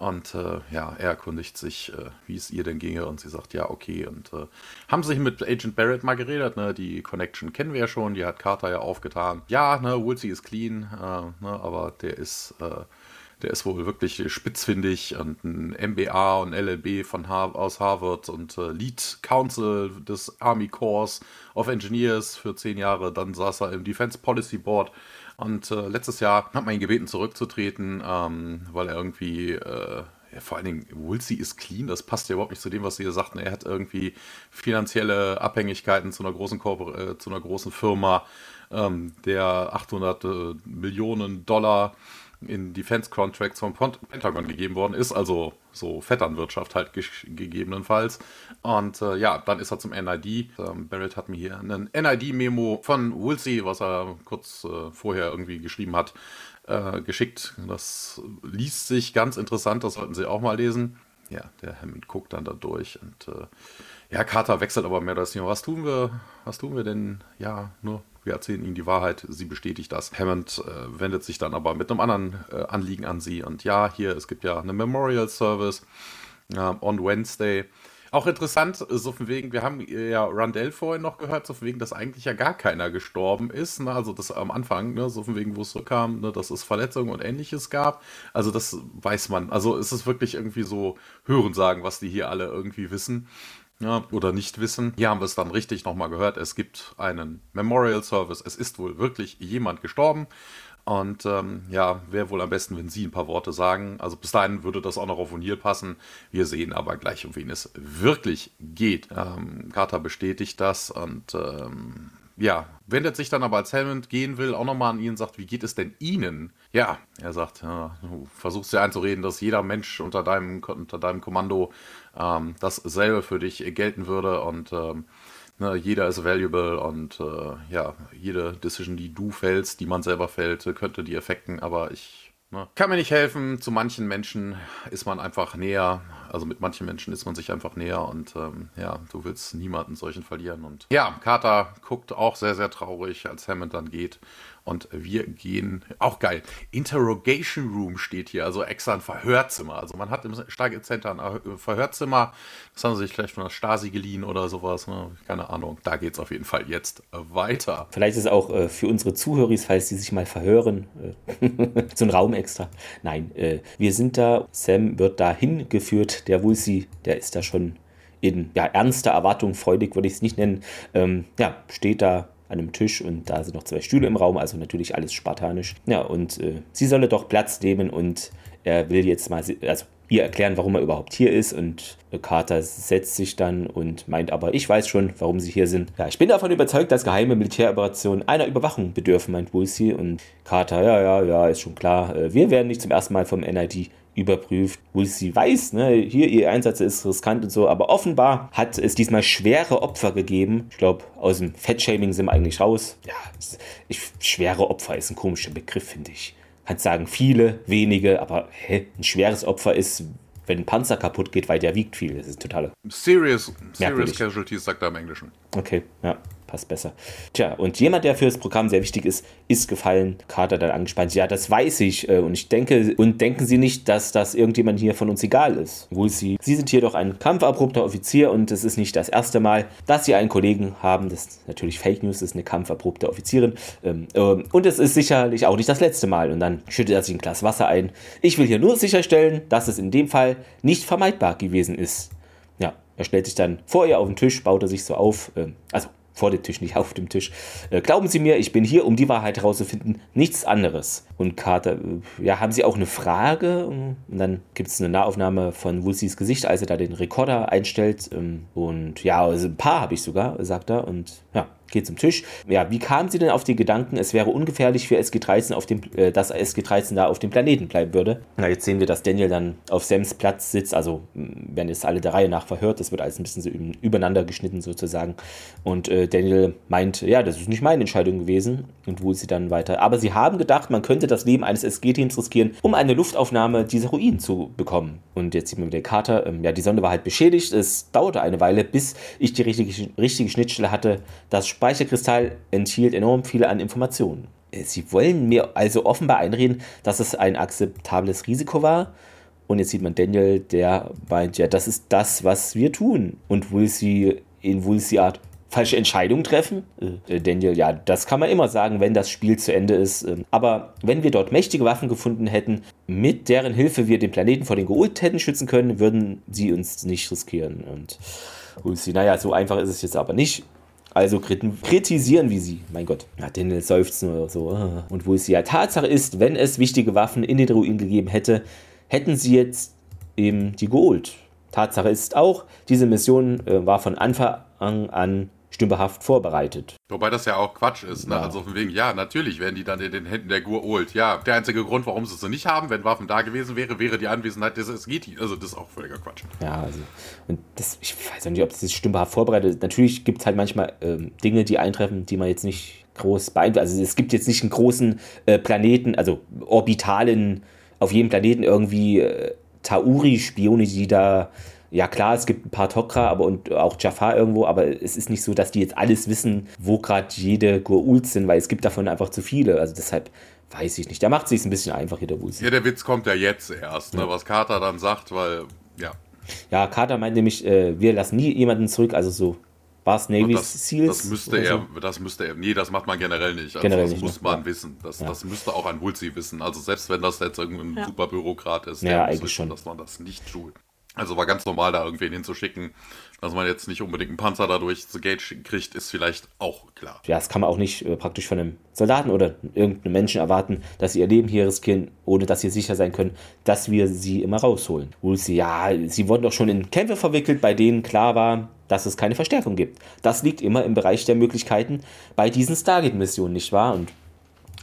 und äh, ja, er erkundigt sich, äh, wie es ihr denn ginge und sie sagt, ja, okay. Und äh, haben sich mit Agent Barrett mal geredet, ne? Die Connection kennen wir ja schon, die hat Carter ja aufgetan. Ja, ne, Woolsey ist clean, äh, ne, aber der ist äh, der ist wohl wirklich spitzfindig und ein MBA und LLB von Har aus Harvard und äh, Lead Council des Army Corps of Engineers für zehn Jahre. Dann saß er im Defense Policy Board und äh, letztes Jahr hat man ihn gebeten zurückzutreten, ähm, weil er irgendwie äh, ja, vor allen Dingen, Woolsey ist clean, das passt ja überhaupt nicht zu dem, was Sie hier sagten. Er hat irgendwie finanzielle Abhängigkeiten zu einer großen, Korpor äh, zu einer großen Firma, ähm, der 800 äh, Millionen Dollar in Defense Contracts vom Pentagon gegeben worden ist, also so Vetternwirtschaft halt ge gegebenenfalls. Und äh, ja, dann ist er zum NID. Ähm, Barrett hat mir hier einen NID-Memo von Woolsey, was er kurz äh, vorher irgendwie geschrieben hat, äh, geschickt. Das liest sich ganz interessant, das sollten Sie auch mal lesen. Ja, der Hammond guckt dann da durch und äh, ja, Carter wechselt aber mehr das Thema. Was tun wir, was tun wir denn? Ja, nur wir erzählen ihnen die Wahrheit, sie bestätigt das. Hammond äh, wendet sich dann aber mit einem anderen äh, Anliegen an sie. Und ja, hier, es gibt ja eine Memorial Service äh, on Wednesday. Auch interessant, so von wegen, wir haben ja Rundell vorhin noch gehört, so von wegen, dass eigentlich ja gar keiner gestorben ist. Ne? Also das am Anfang, ne? so von wegen, wo es so kam, ne? dass es Verletzungen und ähnliches gab. Also das weiß man. Also es ist wirklich irgendwie so Hörensagen, was die hier alle irgendwie wissen ja, oder nicht wissen. Hier haben wir es dann richtig nochmal gehört. Es gibt einen Memorial Service. Es ist wohl wirklich jemand gestorben. Und ähm, ja, wäre wohl am besten, wenn Sie ein paar Worte sagen. Also bis dahin würde das auch noch auf O'Neill passen. Wir sehen aber gleich, um wen es wirklich geht. Ähm, Carter bestätigt das und ähm, ja, wendet sich dann aber, als Hammond gehen will, auch nochmal an ihn und sagt, wie geht es denn Ihnen? Ja, er sagt, ja, du versuchst dir einzureden, dass jeder Mensch unter deinem, unter deinem Kommando ähm, dasselbe für dich gelten würde und ähm, ne, jeder ist valuable und äh, ja, jede Decision, die du fällst, die man selber fällt, könnte die effekten, aber ich ne, kann mir nicht helfen. Zu manchen Menschen ist man einfach näher also mit manchen Menschen ist man sich einfach näher und ähm, ja, du willst niemanden solchen verlieren. Und ja, Carter guckt auch sehr, sehr traurig, als Hammond dann geht. Und wir gehen, auch geil, Interrogation Room steht hier, also extra ein Verhörzimmer. Also man hat im Stargate Center ein Verhörzimmer, das haben sie sich vielleicht von der Stasi geliehen oder sowas, ne? keine Ahnung. Da geht es auf jeden Fall jetzt weiter. Vielleicht ist es auch äh, für unsere Zuhörer, falls sie sich mal verhören, äh, so ein Raum extra. Nein, äh, wir sind da, Sam wird da hingeführt, der Wulsi, der ist da schon in ja, ernster Erwartung, freudig würde ich es nicht nennen, ähm, ja, steht da an einem Tisch und da sind noch zwei Stühle im Raum, also natürlich alles spartanisch. Ja, und äh, sie solle doch Platz nehmen und er will jetzt mal, also ihr erklären, warum er überhaupt hier ist und Carter setzt sich dann und meint aber, ich weiß schon, warum sie hier sind. Ja, ich bin davon überzeugt, dass geheime Militäroperationen einer Überwachung bedürfen, meint Woolsey und Carter, ja, ja, ja, ist schon klar. Äh, wir werden nicht zum ersten Mal vom NID überprüft. Woolsey weiß, ne, hier ihr Einsatz ist riskant und so, aber offenbar hat es diesmal schwere Opfer gegeben. Ich glaube, aus dem Fettshaming sind wir eigentlich raus. Ja, ich, schwere Opfer ist ein komischer Begriff, finde ich kannst sagen viele, wenige, aber hä, ein schweres Opfer ist, wenn ein Panzer kaputt geht, weil der wiegt viel. Das ist total. Serious, serious Casualties, sagt er im Englischen. Okay, ja passt besser. Tja, und jemand, der für das Programm sehr wichtig ist, ist gefallen. Carter dann angespannt. Ja, das weiß ich. Äh, und ich denke, und denken Sie nicht, dass das irgendjemand hier von uns egal ist. Wohl Sie, Sie sind hier doch ein kampferprobter Offizier und es ist nicht das erste Mal, dass Sie einen Kollegen haben. Das ist natürlich Fake News, das ist eine kampferprobte Offizierin. Ähm, ähm, und es ist sicherlich auch nicht das letzte Mal. Und dann schüttet er sich ein Glas Wasser ein. Ich will hier nur sicherstellen, dass es in dem Fall nicht vermeidbar gewesen ist. Ja, er stellt sich dann vor ihr auf den Tisch, baut er sich so auf. Ähm, also vor dem Tisch, nicht auf dem Tisch. Äh, glauben Sie mir, ich bin hier, um die Wahrheit herauszufinden, nichts anderes. Und Carter, äh, ja, haben Sie auch eine Frage? Und dann gibt es eine Nahaufnahme von Woolseys Gesicht, als er da den Rekorder einstellt. Ähm, und ja, also ein paar habe ich sogar, sagt er. Und ja, geht zum Tisch. Ja, wie kamen Sie denn auf die Gedanken, es wäre ungefährlich für SG-13, auf dem, äh, dass SG-13 da auf dem Planeten bleiben würde? Na, jetzt sehen wir, dass Daniel dann auf Sams Platz sitzt, also werden jetzt alle der Reihe nach verhört, das wird alles ein bisschen so übereinander geschnitten sozusagen. Und äh, Daniel meint, ja, das ist nicht meine Entscheidung gewesen und wo sie dann weiter. Aber sie haben gedacht, man könnte das Leben eines SG-Teams riskieren, um eine Luftaufnahme dieser Ruinen zu bekommen. Und jetzt sieht man wieder den Kater, ähm, ja, die Sonde war halt beschädigt, es dauerte eine Weile, bis ich die richtige, richtige Schnittstelle hatte, das Speicherkristall enthielt enorm viele an Informationen. Äh, sie wollen mir also offenbar einreden, dass es ein akzeptables Risiko war. Und jetzt sieht man Daniel, der meint, ja, das ist das, was wir tun. Und sie in Woolsey Art falsche Entscheidungen treffen? Äh, Daniel, ja, das kann man immer sagen, wenn das Spiel zu Ende ist. Ähm, aber wenn wir dort mächtige Waffen gefunden hätten, mit deren Hilfe wir den Planeten vor den Geult hätten schützen können, würden sie uns nicht riskieren. Und Woolsey, naja, so einfach ist es jetzt aber nicht. Also kritisieren wir sie. Mein Gott. Ja, Daniel seufzt nur so. Ah. Und wo es ja Tatsache ist, wenn es wichtige Waffen in den Ruinen gegeben hätte, hätten sie jetzt eben die geholt. Tatsache ist auch, diese Mission äh, war von Anfang an stümperhaft vorbereitet. Wobei das ja auch Quatsch ist, ne? Ja. Also von wegen, ja, natürlich werden die dann in den Händen der Gur old. Ja, der einzige Grund, warum sie es so nicht haben, wenn Waffen da gewesen wäre, wäre die Anwesenheit des SGT. Also das ist auch völliger Quatsch. Ja, also und das, ich weiß auch nicht, ob das stümperhaft vorbereitet ist. Natürlich gibt es halt manchmal ähm, Dinge, die eintreffen, die man jetzt nicht groß beeinflussen. Also es gibt jetzt nicht einen großen äh, Planeten, also orbitalen, auf jedem Planeten irgendwie äh, Tauri-Spione, die da ja klar, es gibt ein paar Tok'ra aber und auch Jafar irgendwo, aber es ist nicht so, dass die jetzt alles wissen, wo gerade jede Gurult sind, weil es gibt davon einfach zu viele. Also deshalb weiß ich nicht. Da macht es sich ein bisschen einfach hier der Wulsi. Ja, der Witz kommt ja jetzt erst, ne, was Carter dann sagt, weil, ja. Ja, Carter meint nämlich, äh, wir lassen nie jemanden zurück, also so war es Navy das, Seals? Das müsste er, so? das müsste er, nee, das macht man generell nicht. Also generell das nicht, muss man ja. wissen. Das, ja. das müsste auch ein Wulzi wissen. Also selbst wenn das jetzt irgendein ja. Superbürokrat ist, ja, eigentlich wissen, schon. dass man das nicht tut. Also war ganz normal, da irgendwen hinzuschicken. Dass man jetzt nicht unbedingt einen Panzer dadurch zu Gate kriegt, ist vielleicht auch klar. Ja, das kann man auch nicht äh, praktisch von einem Soldaten oder irgendeinem Menschen erwarten, dass sie ihr Leben hier riskieren, ohne dass sie sicher sein können, dass wir sie immer rausholen. Wo sie, ja, sie wurden doch schon in Kämpfe verwickelt, bei denen klar war, dass es keine Verstärkung gibt. Das liegt immer im Bereich der Möglichkeiten bei diesen Stargate-Missionen, nicht wahr? Und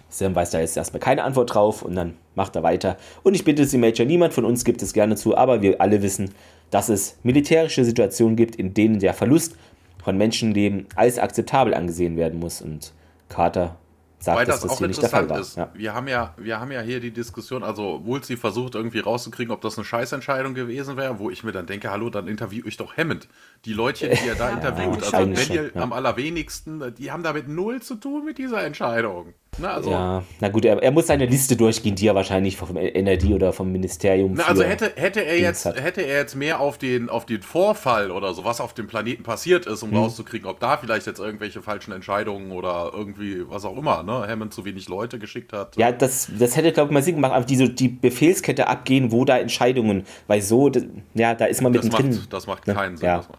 Sam weiß da jetzt erstmal keine Antwort drauf und dann macht er weiter. Und ich bitte Sie, Major, niemand von uns gibt es gerne zu, aber wir alle wissen, dass es militärische Situationen gibt, in denen der Verlust von Menschenleben als akzeptabel angesehen werden muss. Und Carter sagt, Weil das, dass das hier nicht der Fall war. Ist. Ja. Wir, haben ja, wir haben ja hier die Diskussion, also Woolsey versucht irgendwie rauszukriegen, ob das eine Scheißentscheidung gewesen wäre, wo ich mir dann denke, hallo, dann interview ich doch Hammond. Die Leute, die er da interviewt, also Daniel ja. am allerwenigsten, die haben damit null zu tun mit dieser Entscheidung. Na, also, ja, na gut, er, er, muss seine Liste durchgehen, die er wahrscheinlich vom NRD oder vom Ministerium. Na, also hätte, hätte, er jetzt, hätte er jetzt mehr auf den, auf den Vorfall oder so, was auf dem Planeten passiert ist, um hm. rauszukriegen, ob da vielleicht jetzt irgendwelche falschen Entscheidungen oder irgendwie was auch immer, ne, Hammond zu wenig Leute geschickt hat. Ja, das, das hätte, glaube ich, mal Sinn gemacht, einfach diese, die Befehlskette abgehen, wo da Entscheidungen, weil so, das, ja, da ist man mittendrin. Das macht, das macht keinen Sinn. Ja. Macht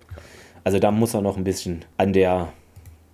Also da muss er noch ein bisschen an der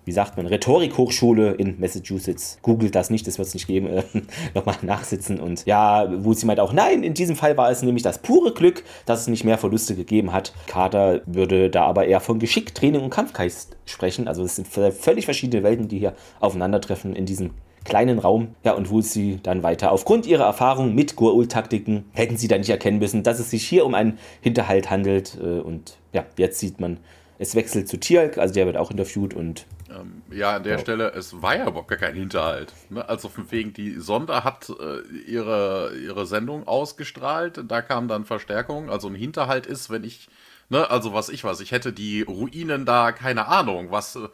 wie sagt man, Rhetorikhochschule in Massachusetts. Googelt das nicht, das wird es nicht geben. Nochmal nachsitzen. Und ja, wo sie meint auch, nein, in diesem Fall war es nämlich das pure Glück, dass es nicht mehr Verluste gegeben hat. Carter würde da aber eher von Geschick, Training und Kampfgeist sprechen. Also es sind völlig verschiedene Welten, die hier aufeinandertreffen in diesem kleinen Raum. Ja, und wo sie dann weiter. Aufgrund ihrer Erfahrung mit Gurul-Taktiken hätten sie dann nicht erkennen müssen, dass es sich hier um einen Hinterhalt handelt. Äh, und ja, jetzt sieht man, es wechselt zu Tialk, also der wird auch interviewt und ähm, ja, an der ja. Stelle, es war ja überhaupt gar kein Hinterhalt. Ne? Also von wegen, die Sonde hat äh, ihre, ihre Sendung ausgestrahlt, da kam dann Verstärkung. Also ein Hinterhalt ist, wenn ich, ne, also was ich weiß, ich hätte die Ruinen da, keine Ahnung, was äh,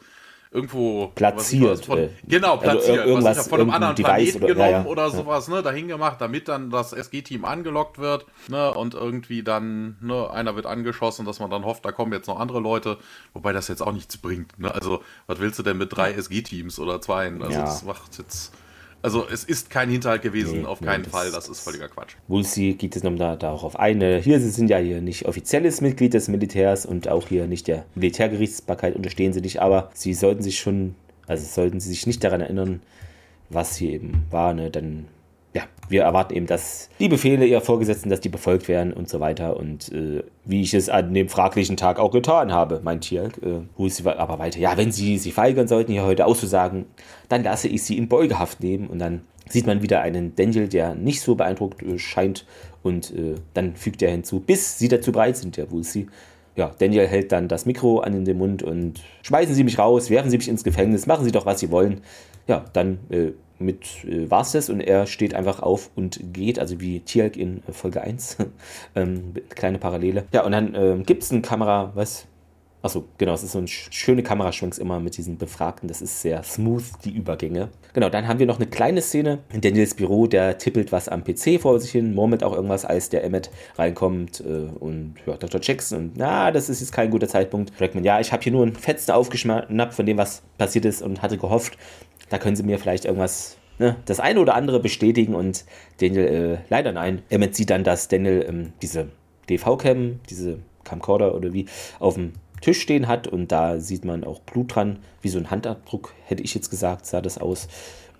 irgendwo platziert. Von, genau, also platziert. Also irgendwas, was ich von einem anderen Planeten oder, genommen ja, ja. oder sowas, ne, dahin gemacht, damit dann das SG-Team angelockt wird, ne, und irgendwie dann, ne, einer wird angeschossen, dass man dann hofft, da kommen jetzt noch andere Leute, wobei das jetzt auch nichts bringt, ne, also, was willst du denn mit drei SG-Teams oder zwei? Also, ja. das macht jetzt also es ist kein Hinterhalt gewesen, nee, auf keinen nee, das Fall, das ist völliger Quatsch. Woolsey geht es nochmal darauf ein. Hier, sie sind ja hier nicht offizielles Mitglied des Militärs und auch hier nicht der Militärgerichtsbarkeit unterstehen sie nicht, aber sie sollten sich schon, also sollten sie sich nicht daran erinnern, was hier eben war, ne? Dann ja, wir erwarten eben, dass die Befehle ihrer Vorgesetzten, dass die befolgt werden und so weiter. Und äh, wie ich es an dem fraglichen Tag auch getan habe, meint Tierk, äh, wo sie aber weiter, ja, wenn sie sich weigern sollten, hier heute auszusagen, dann lasse ich sie in Beugehaft nehmen. Und dann sieht man wieder einen Daniel, der nicht so beeindruckt äh, scheint. Und äh, dann fügt er hinzu, bis sie dazu bereit sind, wo sie ja, Daniel hält dann das Mikro an in den Mund und schmeißen Sie mich raus, werfen Sie mich ins Gefängnis, machen Sie doch, was Sie wollen. Ja, dann äh, mit äh, war es das und er steht einfach auf und geht, also wie Tialk in äh, Folge 1. ähm, kleine Parallele. Ja, und dann ähm, gibt es eine Kamera, was? Achso, genau, es ist so ein schöne Kameraschwenks immer mit diesen Befragten. Das ist sehr smooth, die Übergänge. Genau, dann haben wir noch eine kleine Szene Daniels Büro, der tippelt was am PC vor sich hin, murmelt auch irgendwas, als der Emmet reinkommt äh, und ja, Dr. Jackson und na, das ist jetzt kein guter Zeitpunkt. Dragman, ja, ich habe hier nur ein Fetzen aufgeschnappt von dem, was passiert ist und hatte gehofft, da können Sie mir vielleicht irgendwas, ne, das eine oder andere bestätigen und Daniel, äh, leider nein. Emmett sieht dann, dass Daniel ähm, diese DV-Cam, diese Camcorder oder wie, auf dem Tisch stehen hat und da sieht man auch Blut dran, wie so ein Handabdruck, hätte ich jetzt gesagt, sah das aus.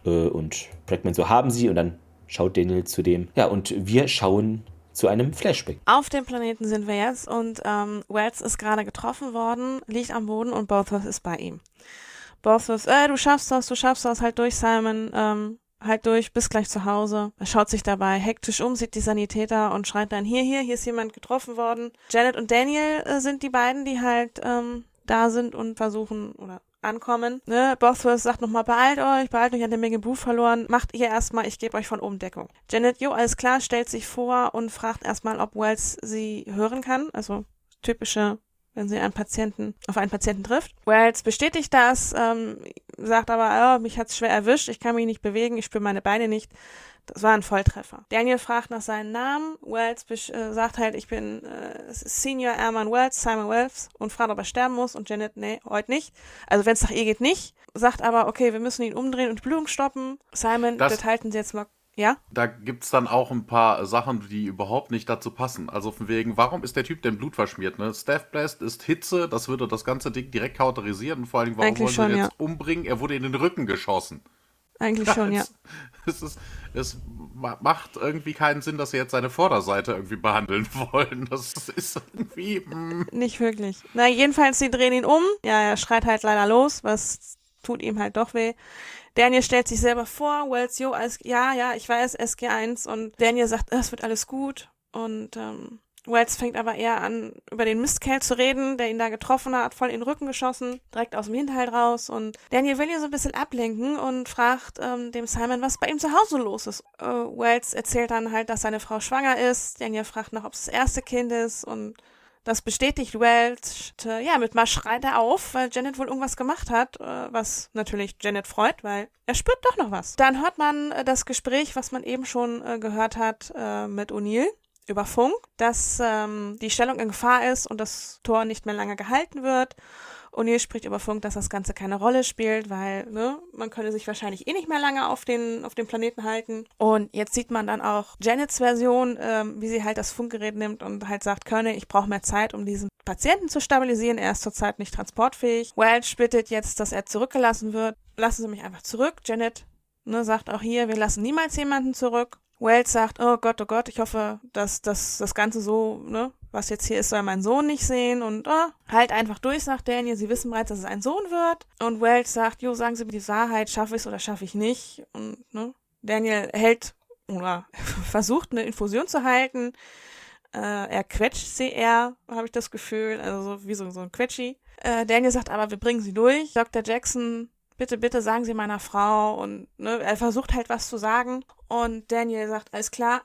Äh, und Bregman, so haben sie und dann schaut Daniel zu dem. Ja, und wir schauen zu einem Flashback. Auf dem Planeten sind wir jetzt und ähm, Wells ist gerade getroffen worden, liegt am Boden und Bothos ist bei ihm. Bothos, äh, du schaffst das, du schaffst das, halt durch, Simon, ähm, halt durch, bis gleich zu Hause. Er schaut sich dabei hektisch um, sieht die Sanitäter und schreit dann, hier, hier, hier ist jemand getroffen worden. Janet und Daniel äh, sind die beiden, die halt ähm, da sind und versuchen oder ankommen. Ne? Bothworth sagt nochmal, beeilt euch, beeilt euch, an der Menge Blut verloren, macht ihr erstmal, ich gebe euch von oben Deckung. Janet, jo, alles klar, stellt sich vor und fragt erstmal, ob Wells sie hören kann. Also typische wenn sie einen Patienten auf einen Patienten trifft. Wells bestätigt das, ähm, sagt aber, oh, mich hat's schwer erwischt, ich kann mich nicht bewegen, ich spüre meine Beine nicht. Das war ein Volltreffer. Daniel fragt nach seinem Namen. Wells äh, sagt halt, ich bin äh, Senior Airman Wells, Simon Wells, und fragt, ob er sterben muss. Und Janet, nee, heute nicht. Also wenn es nach ihr geht, nicht. Sagt aber, okay, wir müssen ihn umdrehen und die Blutung stoppen. Simon, das, das halten sie jetzt mal ja. Da gibt es dann auch ein paar Sachen, die überhaupt nicht dazu passen. Also von wegen, warum ist der Typ denn blutverschmiert? Ne? Staff Blast ist Hitze, das würde das ganze Ding direkt kauterisieren. Und vor allem, warum Eigentlich wollen sie jetzt ja. umbringen? Er wurde in den Rücken geschossen. Eigentlich schon, ja. Es, ist, es macht irgendwie keinen Sinn, dass sie jetzt seine Vorderseite irgendwie behandeln wollen. Das ist irgendwie. Mm. Nicht wirklich. Na, jedenfalls, sie drehen ihn um. Ja, er schreit halt leider los, was tut ihm halt doch weh. Daniel stellt sich selber vor, Wells, jo, alles, ja, ja, ich weiß, SG1 und Daniel sagt, es wird alles gut und ähm, Wells fängt aber eher an, über den Mistkerl zu reden, der ihn da getroffen hat, voll in den Rücken geschossen, direkt aus dem Hinterhalt raus. Und Daniel will ihn so ein bisschen ablenken und fragt ähm, dem Simon, was bei ihm zu Hause los ist. Äh, Wells erzählt dann halt, dass seine Frau schwanger ist. Daniel fragt nach, ob es das erste Kind ist und das bestätigt Welch. Ja, mit Marsch schreit er auf, weil Janet wohl irgendwas gemacht hat, äh, was natürlich Janet freut, weil er spürt doch noch was. Dann hört man äh, das Gespräch, was man eben schon äh, gehört hat mit O'Neill über Funk, dass ähm, die Stellung in Gefahr ist und das Tor nicht mehr lange gehalten wird. O'Neill spricht über Funk, dass das Ganze keine Rolle spielt, weil ne, man könne sich wahrscheinlich eh nicht mehr lange auf den, auf dem Planeten halten. Und jetzt sieht man dann auch Janets Version, ähm, wie sie halt das Funkgerät nimmt und halt sagt, Körne, ich brauche mehr Zeit, um diesen Patienten zu stabilisieren. Er ist zurzeit nicht transportfähig. Welch bittet jetzt, dass er zurückgelassen wird. Lassen Sie mich einfach zurück. Janet ne, sagt auch hier, wir lassen niemals jemanden zurück. Wells sagt, oh Gott, oh Gott, ich hoffe, dass, dass das Ganze so, ne, was jetzt hier ist, soll mein Sohn nicht sehen und oh, halt einfach durch, sagt Daniel. Sie wissen bereits, dass es ein Sohn wird. Und Wells sagt, jo, sagen Sie mir die Wahrheit, schaffe ich es oder schaffe ich nicht. Und ne, Daniel hält oder versucht eine Infusion zu halten. Äh, er quetscht sie eher, habe ich das Gefühl, also so, wie so, so ein Quetschi. Äh, Daniel sagt aber, wir bringen sie durch. Dr. Jackson, bitte, bitte sagen Sie meiner Frau und ne, er versucht halt was zu sagen. Und Daniel sagt, alles klar,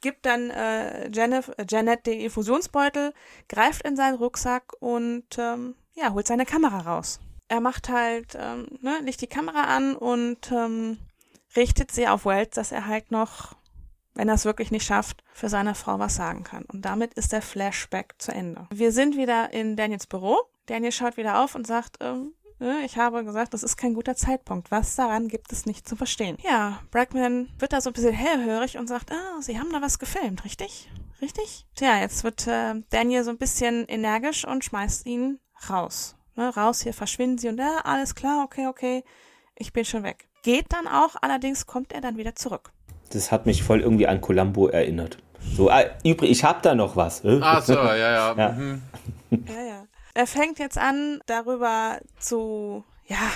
gibt dann äh, Janet, äh, Janet den Infusionsbeutel, greift in seinen Rucksack und ähm, ja, holt seine Kamera raus. Er macht halt, ähm, ne, legt die Kamera an und ähm, richtet sie auf Wells, dass er halt noch, wenn er es wirklich nicht schafft, für seine Frau was sagen kann. Und damit ist der Flashback zu Ende. Wir sind wieder in Daniels Büro. Daniel schaut wieder auf und sagt, ähm, ich habe gesagt, das ist kein guter Zeitpunkt. Was daran gibt es nicht zu verstehen? Ja, Brackman wird da so ein bisschen hellhörig und sagt, ah, Sie haben da was gefilmt, richtig? Richtig? Tja, jetzt wird äh, Daniel so ein bisschen energisch und schmeißt ihn raus. Ne, raus, hier verschwinden Sie und ja, alles klar, okay, okay, ich bin schon weg. Geht dann auch, allerdings kommt er dann wieder zurück. Das hat mich voll irgendwie an Columbo erinnert. So, ah, übrig, ich hab da noch was. Ach so, ja, ja. ja. Mhm. Ja, ja. Er fängt jetzt an, darüber zu, ja,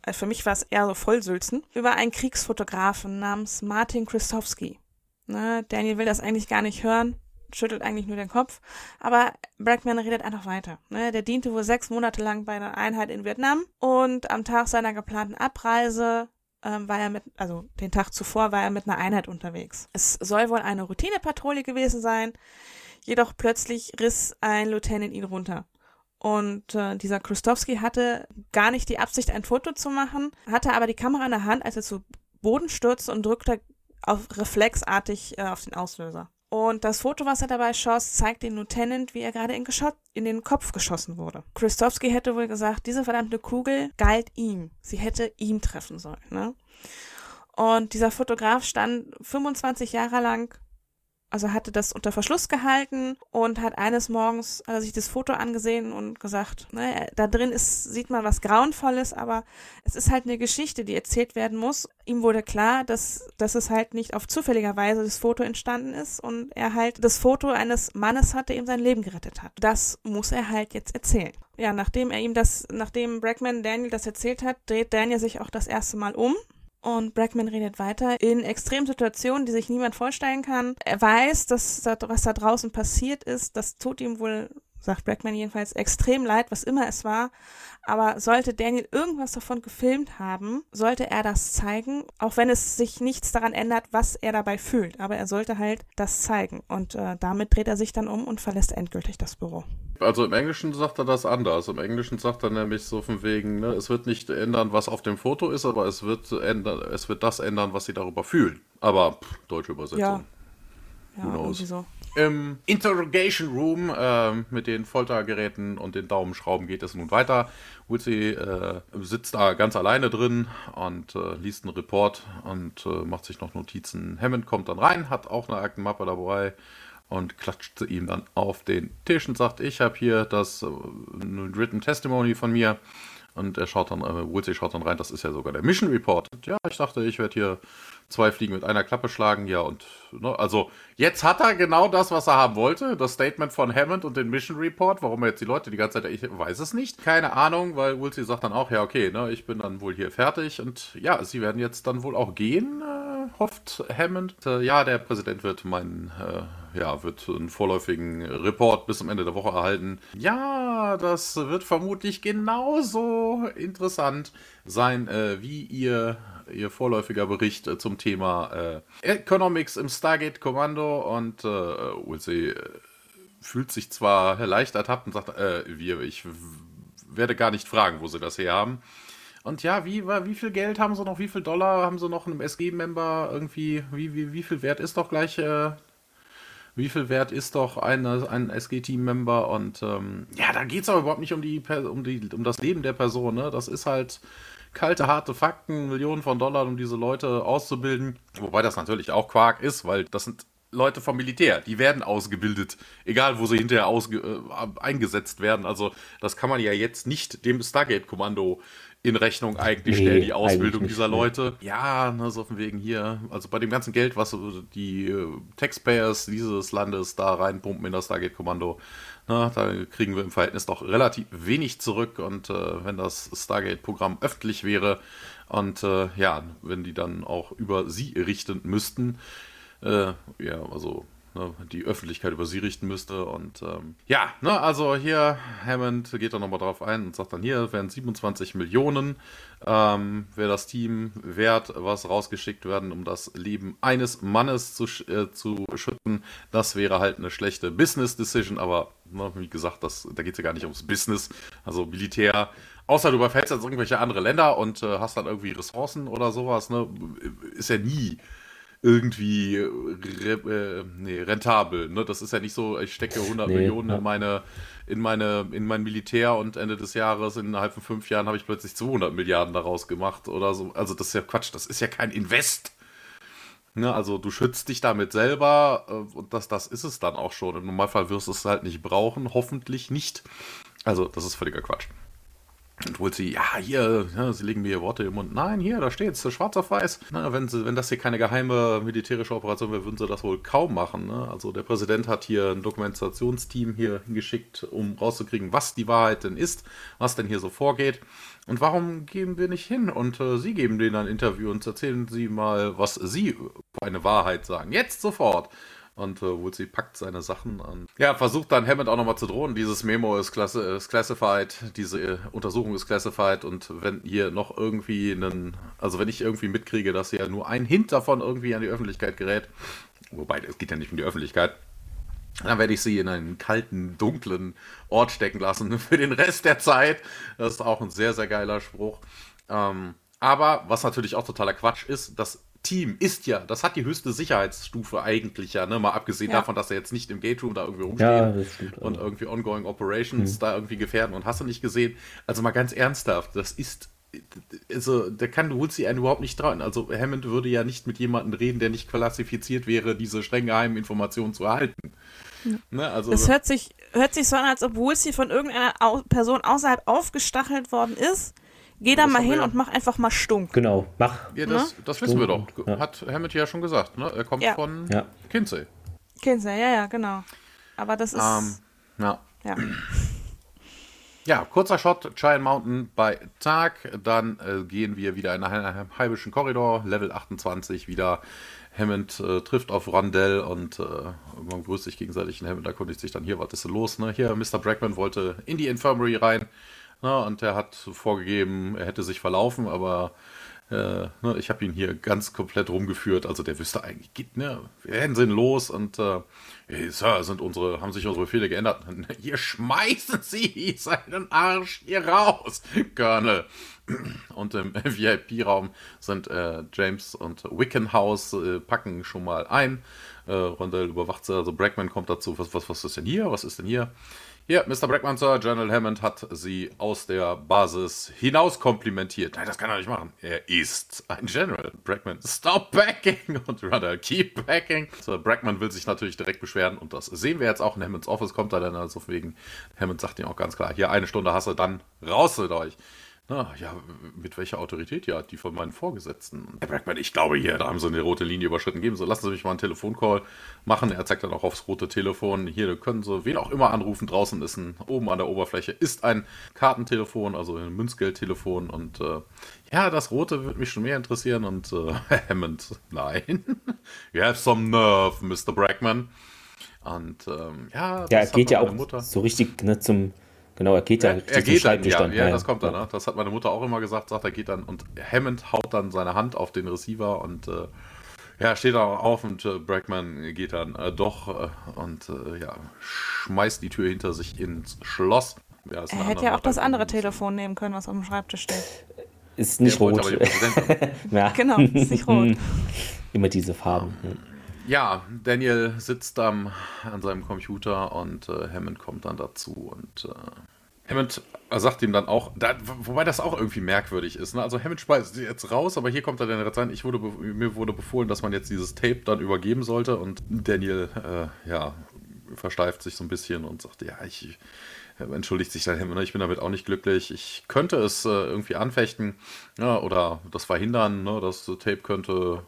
äh, für mich war es eher so Vollsülzen, über einen Kriegsfotografen namens Martin Christowski. Ne, Daniel will das eigentlich gar nicht hören, schüttelt eigentlich nur den Kopf, aber Brackman redet einfach weiter. Ne, der diente wohl sechs Monate lang bei einer Einheit in Vietnam und am Tag seiner geplanten Abreise ähm, war er mit, also den Tag zuvor war er mit einer Einheit unterwegs. Es soll wohl eine Routinepatrouille gewesen sein, Jedoch plötzlich riss ein Lieutenant ihn runter. Und äh, dieser Krustowski hatte gar nicht die Absicht, ein Foto zu machen, hatte aber die Kamera in der Hand, als er zu Boden stürzte und drückte auf reflexartig äh, auf den Auslöser. Und das Foto, was er dabei schoss, zeigt den Lieutenant, wie er gerade in, in, den Kopf geschossen wurde. Kristowski hätte wohl gesagt, diese verdammte Kugel galt ihm. Sie hätte ihm treffen sollen. Ne? Und dieser Fotograf stand 25 Jahre lang also hatte das unter Verschluss gehalten und hat eines Morgens also sich das Foto angesehen und gesagt, ne, da drin ist, sieht man was Grauenvolles, aber es ist halt eine Geschichte, die erzählt werden muss. Ihm wurde klar, dass, dass es halt nicht auf zufälliger Weise das Foto entstanden ist und er halt das Foto eines Mannes hat, der ihm sein Leben gerettet hat. Das muss er halt jetzt erzählen. Ja, nachdem er ihm das, nachdem Brackman Daniel das erzählt hat, dreht Daniel sich auch das erste Mal um und Brackman redet weiter. In Extremsituationen, die sich niemand vorstellen kann. Er weiß, dass was da draußen passiert ist, das tut ihm wohl, sagt Brackman jedenfalls, extrem leid, was immer es war. Aber sollte Daniel irgendwas davon gefilmt haben, sollte er das zeigen, auch wenn es sich nichts daran ändert, was er dabei fühlt. Aber er sollte halt das zeigen. Und äh, damit dreht er sich dann um und verlässt endgültig das Büro. Also im Englischen sagt er das anders. Im Englischen sagt er nämlich so von wegen, ne, es wird nicht ändern, was auf dem Foto ist, aber es wird ändern, es wird das ändern, was sie darüber fühlen. Aber pff, deutsche Übersetzung. Ja. Ja, Who knows? So. Im Interrogation Room äh, mit den Foltergeräten und den Daumenschrauben geht es nun weiter. Woolsey äh, sitzt da ganz alleine drin und äh, liest einen Report und äh, macht sich noch Notizen. Hammond kommt dann rein, hat auch eine Aktenmappe dabei und klatscht ihm dann auf den Tisch und sagt, ich habe hier das äh, Written Testimony von mir. Und er schaut dann, äh, Woolsey schaut dann rein, das ist ja sogar der Mission Report. Und ja, ich dachte, ich werde hier zwei Fliegen mit einer Klappe schlagen. Ja, und ne, also jetzt hat er genau das, was er haben wollte. Das Statement von Hammond und den Mission Report. Warum er jetzt die Leute die ganze Zeit, ich weiß es nicht. Keine Ahnung, weil Woolsey sagt dann auch, ja, okay, ne, ich bin dann wohl hier fertig. Und ja, sie werden jetzt dann wohl auch gehen, äh, hofft Hammond. Äh, ja, der Präsident wird meinen äh, ja, wird einen vorläufigen Report bis zum Ende der Woche erhalten. Ja, das wird vermutlich genauso interessant sein äh, wie ihr, ihr vorläufiger Bericht äh, zum Thema äh, Economics im Stargate Kommando und äh, Ulse äh, fühlt sich zwar leicht ertappt und sagt, wir, ich werde gar nicht fragen, wo sie das her haben. Und ja, wie, wie viel Geld haben sie noch? Wie viel Dollar haben sie noch einem SG-Member? Irgendwie, wie, wie, wie viel Wert ist doch gleich äh, wie viel wert ist doch eine, ein SG-Team-Member und ähm, ja, da geht es aber überhaupt nicht um, die, um, die, um das Leben der Person. Ne? Das ist halt kalte, harte Fakten, Millionen von Dollar, um diese Leute auszubilden. Wobei das natürlich auch Quark ist, weil das sind Leute vom Militär, die werden ausgebildet, egal wo sie hinterher äh, eingesetzt werden. Also das kann man ja jetzt nicht dem Stargate-Kommando in Rechnung eigentlich nee, stellen, die Ausbildung dieser Leute. Nee. Ja, ne, so von wegen hier, also bei dem ganzen Geld, was die äh, Taxpayers dieses Landes da reinpumpen in das Stargate-Kommando, na, da kriegen wir im Verhältnis doch relativ wenig zurück. Und äh, wenn das Stargate-Programm öffentlich wäre und äh, ja, wenn die dann auch über sie richten müssten, äh, ja, also ne, die Öffentlichkeit über sie richten müsste. Und ähm, ja, ne, also hier, Hammond geht da nochmal drauf ein und sagt dann, hier werden 27 Millionen, ähm, wäre das Team wert, was rausgeschickt werden, um das Leben eines Mannes zu, äh, zu schützen. Das wäre halt eine schlechte Business Decision, aber ne, wie gesagt, das, da geht es ja gar nicht ums Business, also Militär. Außer du überfällst jetzt irgendwelche andere Länder und äh, hast dann irgendwie Ressourcen oder sowas, ne? Ist ja nie irgendwie re, äh, nee, rentabel. Ne? Das ist ja nicht so, ich stecke 100 nee, Millionen ja. in meine in meine in mein Militär und Ende des Jahres innerhalb von fünf Jahren habe ich plötzlich 200 Milliarden daraus gemacht oder so. Also das ist ja Quatsch. Das ist ja kein Invest. Ne? Also du schützt dich damit selber äh, und das das ist es dann auch schon. Im Normalfall wirst du es halt nicht brauchen, hoffentlich nicht. Also das ist völliger Quatsch. Und holt sie, ja, hier, ja, sie legen mir hier Worte im Mund. Nein, hier, da steht es, schwarz auf weiß. Na, wenn, sie, wenn das hier keine geheime militärische Operation wäre, würden sie das wohl kaum machen. Ne? Also der Präsident hat hier ein Dokumentationsteam hier hingeschickt, um rauszukriegen, was die Wahrheit denn ist, was denn hier so vorgeht. Und warum geben wir nicht hin? Und äh, Sie geben denen ein Interview und erzählen Sie mal, was Sie für eine Wahrheit sagen. Jetzt sofort und äh, Woolsey packt seine Sachen an. Ja, versucht dann Hammond auch nochmal zu drohen. Dieses Memo ist, klasse, ist classified, diese äh, Untersuchung ist classified und wenn hier noch irgendwie einen, also wenn ich irgendwie mitkriege, dass hier nur ein Hint davon irgendwie an die Öffentlichkeit gerät, wobei es geht ja nicht um die Öffentlichkeit, dann werde ich sie in einen kalten, dunklen Ort stecken lassen für den Rest der Zeit. Das ist auch ein sehr, sehr geiler Spruch. Ähm, aber was natürlich auch totaler Quatsch ist, dass Team ist ja, das hat die höchste Sicherheitsstufe eigentlich ja, ne? Mal abgesehen ja. davon, dass er jetzt nicht im Gate Room da irgendwie rumsteht ja, stimmt, und irgendwie ongoing Operations hm. da irgendwie gefährden und hast du nicht gesehen. Also mal ganz ernsthaft, das ist also da kann Woolsey einen überhaupt nicht trauen. Also Hammond würde ja nicht mit jemandem reden, der nicht klassifiziert wäre, diese streng geheimen Informationen zu erhalten. Ja. Ne, also, es hört sich, hört sich so an, als ob Woolsey von irgendeiner Person außerhalb aufgestachelt worden ist Geh da mal hin ja. und mach einfach mal stunk. Genau, mach. Ja, das, ne? das wissen wir doch. Ja. Hat Hammett ja schon gesagt. Ne? Er kommt ja. von ja. Kinsey. Kinsey, ja, ja, genau. Aber das ist. Um, ähm, ja. ja. Ja, kurzer Shot, Giant Mountain bei Tag. Dann äh, gehen wir wieder in einen heimischen Korridor, Level 28 wieder. Hammond äh, trifft auf Rondell und äh, man grüßt sich gegenseitig. Und Hammond erkundigt sich dann hier, was ist denn los? Ne? Hier, Mr. Brackman wollte in die Infirmary rein. Na, und er hat vorgegeben, er hätte sich verlaufen, aber äh, ne, ich habe ihn hier ganz komplett rumgeführt. Also der wüsste eigentlich, geht, ne, wir werden sind los und äh, hey, Sir, sind unsere, haben sich unsere Befehle geändert. Hier schmeißen Sie seinen Arsch hier raus, Colonel. Und im VIP-Raum sind äh, James und Wickenhouse äh, packen schon mal ein. Äh, Rondell überwacht sie, also Brackman kommt dazu. Was, was, was ist denn hier? Was ist denn hier? Ja, Mr. Brackman, Sir, General Hammond hat sie aus der Basis hinaus komplimentiert. Nein, das kann er nicht machen. Er ist ein General. Brackman, stop backing und Rudder, keep backing. Sir Brackman will sich natürlich direkt beschweren und das sehen wir jetzt auch in Hammonds Office. Kommt er dann also wegen, Hammond sagt ihm auch ganz klar, hier eine Stunde hasse, dann raus mit euch. Na, ja, mit welcher Autorität? Ja, die von meinen Vorgesetzten. Herr Brackman, ich glaube hier, da haben sie eine rote Linie überschritten. Geben Sie, lassen Sie mich mal einen Telefoncall machen. Er zeigt dann auch aufs rote Telefon. Hier können Sie wen auch immer anrufen. Draußen ist ein, oben an der Oberfläche ist ein Kartentelefon, also ein Münzgeldtelefon. Und äh, ja, das rote würde mich schon mehr interessieren. Und äh, Hammond, nein. you have some nerve, Mr. Brackman. Und ähm, ja, ja, er geht ja auch Mutter. so richtig ne, zum Genau, er geht ja, ja er geht dann, ja, ja, das kommt dann. Ne? Das hat meine Mutter auch immer gesagt, sagt, er geht dann und Hammond haut dann seine Hand auf den Receiver und äh, ja, steht dann auf und äh, Brackman geht dann äh, doch äh, und äh, ja, schmeißt die Tür hinter sich ins Schloss. Ja, er hätte ja auch das andere Telefon nehmen können, was auf dem Schreibtisch steht. Ist nicht rot. ja. Genau, ist nicht rot. Immer diese Farben. Ja, Daniel sitzt ähm, an seinem Computer und äh, Hammond kommt dann dazu und äh, Hammond sagt ihm dann auch, da, wobei das auch irgendwie merkwürdig ist. Ne? Also Hammond speist jetzt raus, aber hier kommt er dann rein. Ich wurde, mir wurde befohlen, dass man jetzt dieses Tape dann übergeben sollte und Daniel, äh, ja, versteift sich so ein bisschen und sagt, ja, ich entschuldigt sich dann, ne? ich bin damit auch nicht glücklich. Ich könnte es äh, irgendwie anfechten ja, oder das verhindern. Ne? Das Tape könnte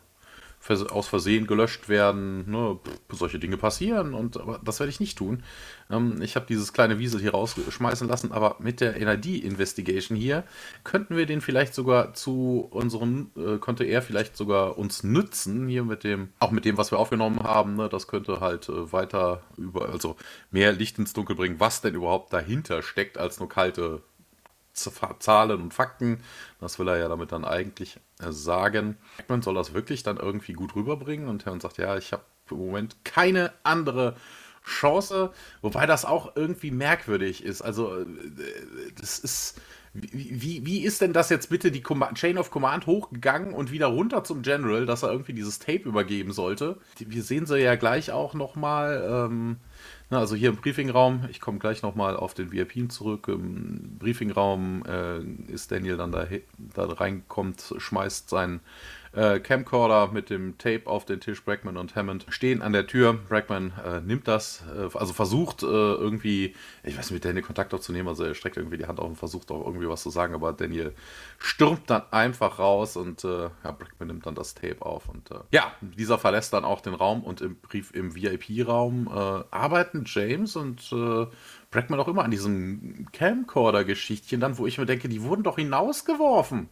aus Versehen gelöscht werden. Ne? Solche Dinge passieren und aber das werde ich nicht tun. Ähm, ich habe dieses kleine Wiesel hier rausschmeißen lassen, aber mit der NID-Investigation hier könnten wir den vielleicht sogar zu unseren, äh, könnte er vielleicht sogar uns nützen, hier mit dem, auch mit dem, was wir aufgenommen haben. Ne? Das könnte halt äh, weiter über, also mehr Licht ins Dunkel bringen, was denn überhaupt dahinter steckt, als nur kalte Zahlen und Fakten. Das will er ja damit dann eigentlich äh, sagen. Man soll das wirklich dann irgendwie gut rüberbringen und Herrn sagt, ja, ich habe im Moment keine andere Chance, wobei das auch irgendwie merkwürdig ist. Also, äh, das ist. Wie, wie ist denn das jetzt bitte die Chain of Command hochgegangen und wieder runter zum General, dass er irgendwie dieses Tape übergeben sollte? Wir sehen sie ja gleich auch nochmal. Ähm, also hier im Briefingraum, ich komme gleich nochmal auf den VIP zurück. Im Briefingraum äh, ist Daniel dann da, da reinkommt, schmeißt seinen äh, Camcorder mit dem Tape auf den Tisch. Brackman und Hammond stehen an der Tür. Brackman äh, nimmt das, äh, also versucht äh, irgendwie, ich weiß nicht, mit Daniel Kontakt aufzunehmen. Also er streckt irgendwie die Hand auf und versucht auch irgendwie was zu sagen, aber Daniel stürmt dann einfach raus und äh, ja, Brackman nimmt dann das Tape auf. Und äh, ja, dieser verlässt dann auch den Raum und im Brief im VIP-Raum arbeiten James und Brackman auch immer an diesem Camcorder-Geschichtchen dann, wo ich mir denke, die wurden doch hinausgeworfen.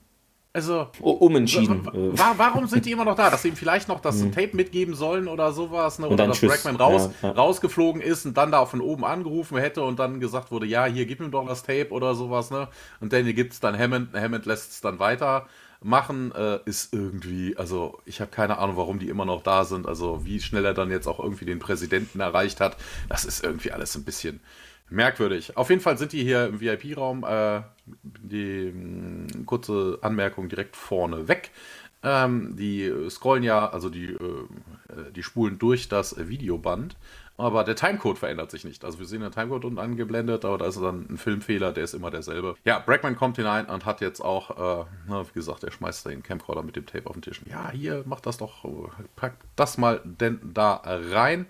Also. umentschieden. Wa warum sind die immer noch da? Dass sie ihm vielleicht noch das hm. Tape mitgeben sollen oder sowas, ne? Oder dass Brackman raus, ja, ja. rausgeflogen ist und dann da von oben angerufen hätte und dann gesagt wurde, ja, hier, gib ihm doch das Tape oder sowas, ne? Und Daniel gibt es dann Hammond, Hammond lässt es dann weiter machen, äh, ist irgendwie, also ich habe keine Ahnung, warum die immer noch da sind. Also wie schnell er dann jetzt auch irgendwie den Präsidenten erreicht hat, das ist irgendwie alles ein bisschen merkwürdig. Auf jeden Fall sind die hier im VIP-Raum. Äh, die mh, hm, kurze Anmerkung direkt vorne weg. Ähm, die scrollen ja, also die, äh, die spulen durch das Videoband, aber der Timecode verändert sich nicht. Also wir sehen den Timecode unten angeblendet, aber da ist dann ein Filmfehler, der ist immer derselbe. Ja, Brackman kommt hinein und hat jetzt auch, äh, na, wie gesagt, er schmeißt den Camcorder mit dem Tape auf den Tisch. Ja, hier, mach das doch, packt das mal denn da rein.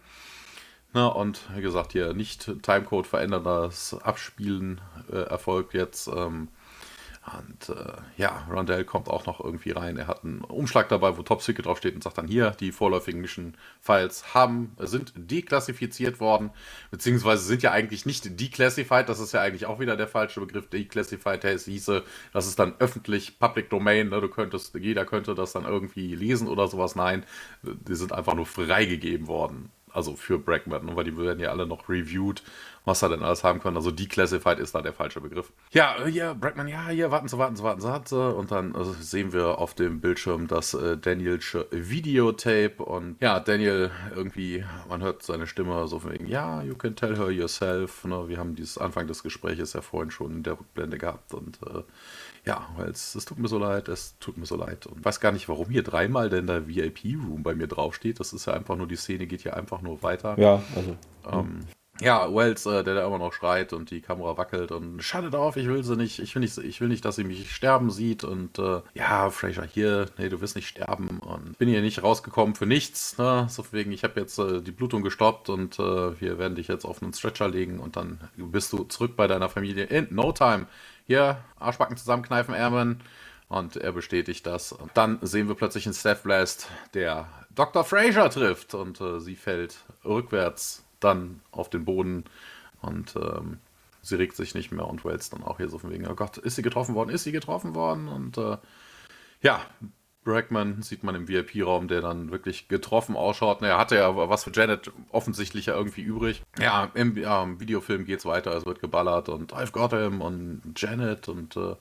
Na, und wie gesagt, hier nicht Timecode verändern, das Abspielen äh, erfolgt jetzt. Ähm, und äh, ja, Rondell kommt auch noch irgendwie rein. Er hat einen Umschlag dabei, wo Top Secret draufsteht und sagt dann hier, die vorläufigen Mission-Files haben, sind deklassifiziert worden, beziehungsweise sind ja eigentlich nicht declassified, das ist ja eigentlich auch wieder der falsche Begriff. Declassified hieße, das ist dann öffentlich, Public Domain, ne? du könntest, jeder könnte das dann irgendwie lesen oder sowas. Nein, die sind einfach nur freigegeben worden also für Brackman, ne, weil die werden ja alle noch reviewed, was er denn alles haben können. Also declassified ist da der falsche Begriff. Ja, hier, Brackman, ja, hier, warten Sie, warten Sie, warten Sie, warten Sie. Und dann also sehen wir auf dem Bildschirm das äh, Danielsche Videotape und ja, Daniel irgendwie, man hört seine Stimme so von wegen, ja, you can tell her yourself. Ne? Wir haben dieses Anfang des Gespräches ja vorhin schon in der Rückblende gehabt und äh, ja, weil es, es tut mir so leid, es tut mir so leid. Und ich weiß gar nicht, warum hier dreimal denn der VIP-Room bei mir draufsteht. Das ist ja einfach nur, die Szene geht ja einfach nur weiter. Ja, also. Ähm, ja, Wells, äh, der da immer noch schreit und die Kamera wackelt und schaltet auf, ich will sie nicht, ich will nicht, ich will nicht, dass sie mich sterben sieht und äh, ja, Fraser hier, nee, du wirst nicht sterben und bin hier nicht rausgekommen für nichts, ne? So wegen, ich habe jetzt äh, die Blutung gestoppt und äh, wir werden dich jetzt auf einen Stretcher legen und dann bist du zurück bei deiner Familie in no time hier, Arschbacken zusammenkneifen, Airman. Und er bestätigt das. Und dann sehen wir plötzlich einen Steph Blast, der Dr. Fraser trifft. Und äh, sie fällt rückwärts dann auf den Boden. Und ähm, sie regt sich nicht mehr. Und Wells dann auch hier so von wegen, oh Gott, ist sie getroffen worden? Ist sie getroffen worden? Und äh, ja, Brackman sieht man im VIP-Raum, der dann wirklich getroffen ausschaut. Er hatte ja was für Janet offensichtlich ja irgendwie übrig. Ja, im, im Videofilm geht's weiter, es wird geballert und I've got him und Janet und äh,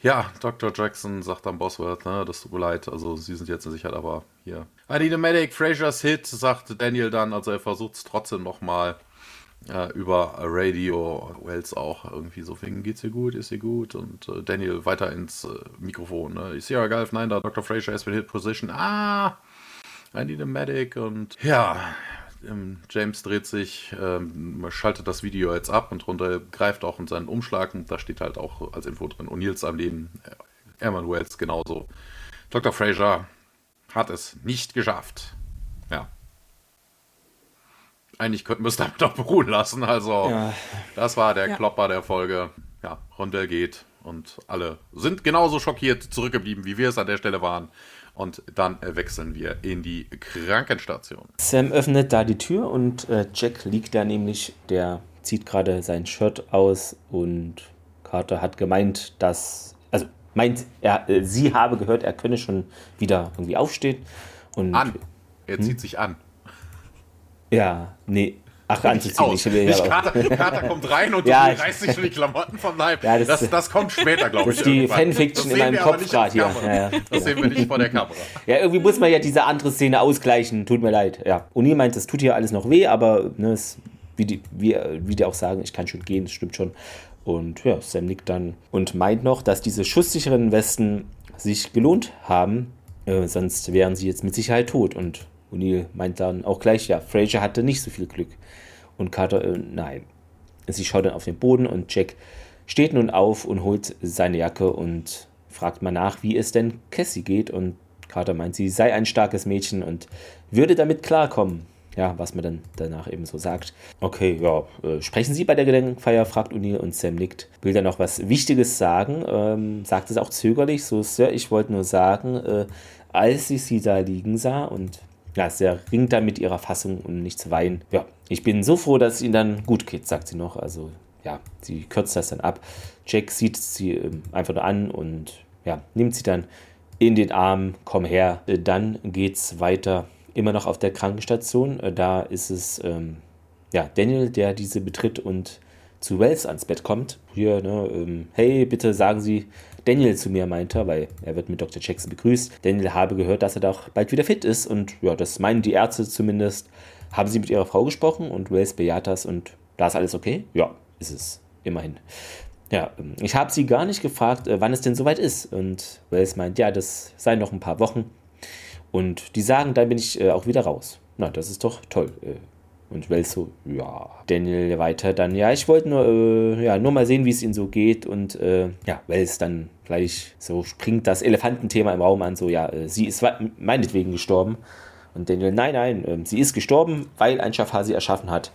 ja, Dr. Jackson sagt dann Bosworth, ne, das tut mir leid, also sie sind jetzt in Sicherheit, aber hier. I need a medic, Fraser's Hit, sagt Daniel dann, also er versucht es trotzdem nochmal äh, über Radio, Wells auch irgendwie so fing, geht's ihr gut, ist ihr gut und äh, Daniel weiter ins äh, Mikrofon, ne? Ja Gulf, nein, da Dr. Fraser has been hit position, ah, I need a medic und ja, ähm, James dreht sich, ähm, schaltet das Video jetzt ab und runter greift auch in seinen Umschlag und da steht halt auch als Info drin, O'Neills am Leben, äh, Herman Wells genauso. Dr. Fraser hat es nicht geschafft. Ja. Eigentlich könnten wir es damit auch beruhen lassen. Also, ja. das war der ja. Klopper der Folge. Ja, Rondell geht und alle sind genauso schockiert zurückgeblieben, wie wir es an der Stelle waren. Und dann wechseln wir in die Krankenstation. Sam öffnet da die Tür und äh, Jack liegt da nämlich. Der zieht gerade sein Shirt aus und Carter hat gemeint, dass, also meint, er, äh, sie habe gehört, er könne schon wieder irgendwie aufstehen. Und, an. Er zieht hm? sich an. Ja, nee, Ach, anzuziehen. Ich will Nicht Kater, Kater kommt rein und ja, reißt sich schon die Klamotten vom Leib. Ja, das, das, das, kommt später, glaube ich. Das ist die Fanfiction in meinem Kopf gerade hier. Ja, das sehen wir nicht vor der Kamera. Ja, irgendwie muss man ja diese andere Szene ausgleichen. Tut mir leid. Ja. Uni meint, es tut hier alles noch weh, aber ne, es, wie, die, wie, wie die auch sagen, ich kann schon gehen, das stimmt schon. Und ja, Sam nickt dann und meint noch, dass diese schusssicheren Westen sich gelohnt haben, äh, sonst wären sie jetzt mit Sicherheit tot. Und O'Neill meint dann auch gleich, ja, Fraser hatte nicht so viel Glück. Und Carter, äh, nein. Sie schaut dann auf den Boden und Jack steht nun auf und holt seine Jacke und fragt mal nach, wie es denn Cassie geht. Und Carter meint, sie sei ein starkes Mädchen und würde damit klarkommen. Ja, was man dann danach eben so sagt. Okay, ja, äh, sprechen Sie bei der Gedenkfeier, fragt O'Neill und Sam nickt. Will dann noch was Wichtiges sagen, ähm, sagt es auch zögerlich, so, Sir, ich wollte nur sagen, äh, als ich sie da liegen sah und ja, sie ringt da mit ihrer Fassung, um nicht zu weinen. Ja, ich bin so froh, dass es ihnen dann gut geht, sagt sie noch. Also, ja, sie kürzt das dann ab. Jack sieht sie ähm, einfach nur an und ja, nimmt sie dann in den Arm, komm her. Äh, dann geht's weiter, immer noch auf der Krankenstation. Äh, da ist es ähm, ja, Daniel, der diese betritt und zu Wells ans Bett kommt. Hier, ne, ähm, hey, bitte sagen Sie Daniel zu mir, meinte weil er wird mit Dr. Jackson begrüßt. Daniel habe gehört, dass er doch bald wieder fit ist und ja, das meinen die Ärzte zumindest. Haben sie mit ihrer Frau gesprochen und Wells bejaht das und da ist alles okay? Ja, ist es. Immerhin. Ja, ähm, ich habe sie gar nicht gefragt, äh, wann es denn soweit ist. Und Wells meint, ja, das seien noch ein paar Wochen. Und die sagen, dann bin ich äh, auch wieder raus. Na, das ist doch toll. Und Wells so, ja. Daniel weiter dann, ja, ich wollte nur, äh, ja, nur mal sehen, wie es ihnen so geht. Und äh, ja, Wells dann gleich so springt das Elefantenthema im Raum an, so, ja, äh, sie ist meinetwegen gestorben. Und Daniel, nein, nein, ähm, sie ist gestorben, weil ein Schafar sie erschaffen hat.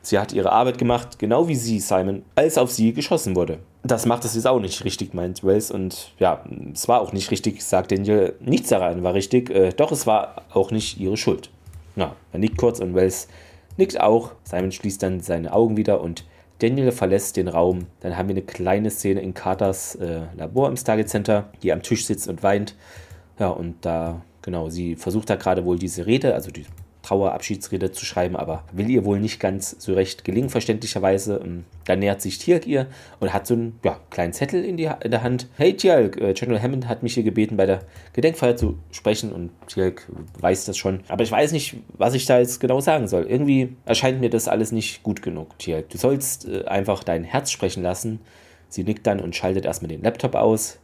Sie hat ihre Arbeit gemacht, genau wie sie, Simon, als auf sie geschossen wurde. Das macht es jetzt auch nicht richtig, meint Wells. Und ja, es war auch nicht richtig, sagt Daniel. Nichts daran war richtig, äh, doch es war auch nicht ihre Schuld. Na, er nickt kurz und Wells nickt auch. Simon schließt dann seine Augen wieder und Daniel verlässt den Raum. Dann haben wir eine kleine Szene in Carters äh, Labor im Stargate Center, die am Tisch sitzt und weint. Ja, und da, genau, sie versucht da gerade wohl diese Rede, also die Trauerabschiedsrede zu schreiben, aber will ihr wohl nicht ganz so recht gelingen, verständlicherweise. Ähm, da nähert sich Tialk ihr und hat so einen ja, kleinen Zettel in, die, in der Hand. Hey Tialk, äh, General Hammond hat mich hier gebeten, bei der Gedenkfeier zu sprechen und Tialk weiß das schon. Aber ich weiß nicht, was ich da jetzt genau sagen soll. Irgendwie erscheint mir das alles nicht gut genug, Tialk. Du sollst äh, einfach dein Herz sprechen lassen. Sie nickt dann und schaltet erstmal den Laptop aus.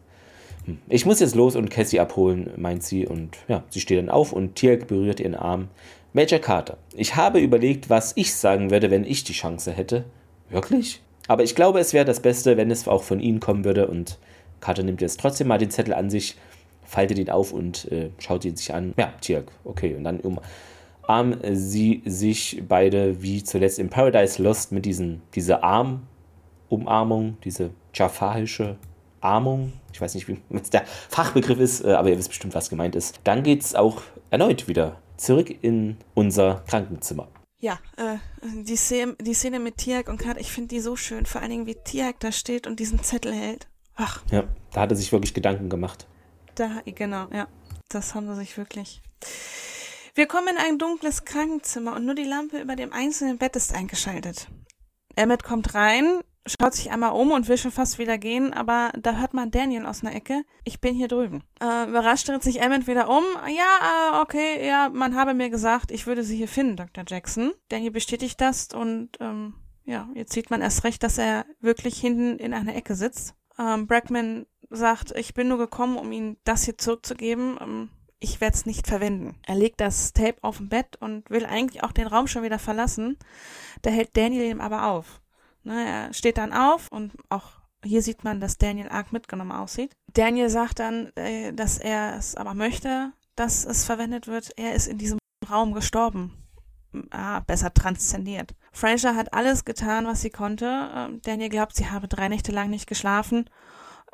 Hm. Ich muss jetzt los und Cassie abholen, meint sie. Und ja, sie steht dann auf und Tialk berührt ihren Arm. Major Carter, ich habe überlegt, was ich sagen würde, wenn ich die Chance hätte. Wirklich? Aber ich glaube, es wäre das Beste, wenn es auch von Ihnen kommen würde. Und Carter nimmt jetzt trotzdem mal den Zettel an sich, faltet ihn auf und äh, schaut ihn sich an. Ja, Tirk, okay. Und dann umarmen sie sich beide wie zuletzt in Paradise Lost mit diesen, dieser Armumarmung, diese jafahische Armung. Ich weiß nicht, wie der Fachbegriff ist, äh, aber ihr wisst bestimmt, was gemeint ist. Dann geht es auch erneut wieder zurück in unser Krankenzimmer. Ja, äh, die, Szene, die Szene mit Tiag und Kat, ich finde die so schön. Vor allen Dingen, wie Tiag da steht und diesen Zettel hält. Ach. Ja, da hat er sich wirklich Gedanken gemacht. Da, genau, ja. Das haben sie sich wirklich. Wir kommen in ein dunkles Krankenzimmer und nur die Lampe über dem einzelnen Bett ist eingeschaltet. Emmett kommt rein, schaut sich einmal um und will schon fast wieder gehen, aber da hört man Daniel aus einer Ecke. Ich bin hier drüben. Äh, überrascht dreht sich Emmett wieder um. Ja, äh, okay, ja, man habe mir gesagt, ich würde sie hier finden, Dr. Jackson. Daniel bestätigt das und ähm, ja, jetzt sieht man erst recht, dass er wirklich hinten in einer Ecke sitzt. Ähm, Brackman sagt, ich bin nur gekommen, um Ihnen das hier zurückzugeben. Ähm, ich werde es nicht verwenden. Er legt das Tape auf dem Bett und will eigentlich auch den Raum schon wieder verlassen. Da hält Daniel ihm aber auf. Ne, er steht dann auf und auch hier sieht man, dass Daniel arg mitgenommen aussieht. Daniel sagt dann, äh, dass er es aber möchte, dass es verwendet wird. Er ist in diesem Raum gestorben. Ah, besser transzendiert. Fraser hat alles getan, was sie konnte. Ähm, Daniel glaubt, sie habe drei Nächte lang nicht geschlafen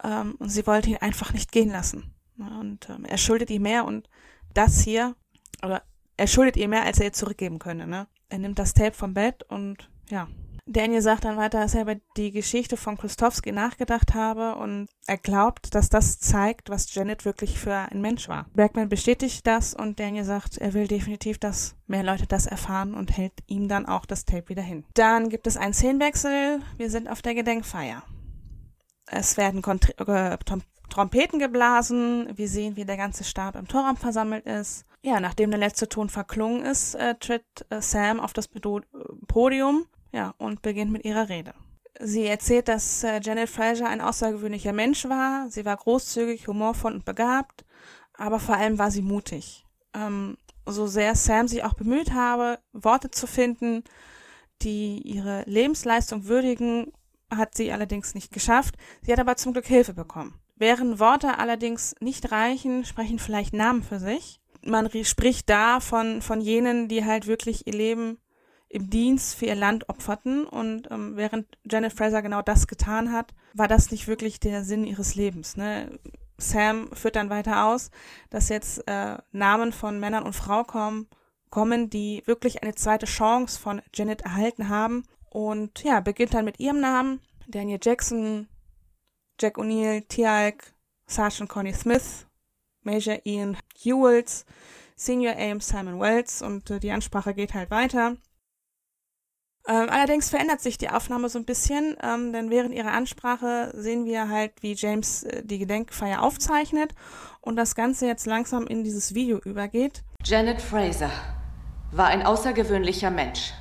ähm, und sie wollte ihn einfach nicht gehen lassen. Und ähm, er schuldet ihr mehr und das hier, oder er schuldet ihr mehr, als er ihr zurückgeben könne. Ne? Er nimmt das Tape vom Bett und ja, Daniel sagt dann weiter, dass er über die Geschichte von Klostowski nachgedacht habe und er glaubt, dass das zeigt, was Janet wirklich für ein Mensch war. Bergman bestätigt das und Daniel sagt, er will definitiv, dass mehr Leute das erfahren und hält ihm dann auch das Tape wieder hin. Dann gibt es einen Szenenwechsel. Wir sind auf der Gedenkfeier. Es werden Kont äh, Trompeten geblasen. Wir sehen, wie der ganze Stab im Torraum versammelt ist. Ja, nachdem der letzte Ton verklungen ist, äh, tritt äh, Sam auf das Podium ja, und beginnt mit ihrer Rede. Sie erzählt, dass äh, Janet Fraser ein außergewöhnlicher Mensch war. Sie war großzügig, humorvoll und begabt, aber vor allem war sie mutig. Ähm, so sehr Sam sich auch bemüht habe, Worte zu finden, die ihre Lebensleistung würdigen, hat sie allerdings nicht geschafft. Sie hat aber zum Glück Hilfe bekommen. Während Worte allerdings nicht reichen, sprechen vielleicht Namen für sich. Man spricht da von, von jenen, die halt wirklich ihr Leben im Dienst für ihr Land opferten. Und ähm, während Janet Fraser genau das getan hat, war das nicht wirklich der Sinn ihres Lebens. Ne? Sam führt dann weiter aus, dass jetzt äh, Namen von Männern und Frauen kommen, kommen, die wirklich eine zweite Chance von Janet erhalten haben. Und ja, beginnt dann mit ihrem Namen. Daniel Jackson, Jack O'Neill, Tialk, Sergeant Connie Smith, Major Ian Hewells, Senior Ames Simon Wells und äh, die Ansprache geht halt weiter. Ähm, allerdings verändert sich die Aufnahme so ein bisschen, ähm, denn während ihrer Ansprache sehen wir halt, wie James äh, die Gedenkfeier aufzeichnet und das Ganze jetzt langsam in dieses Video übergeht. Janet Fraser war ein außergewöhnlicher Mensch.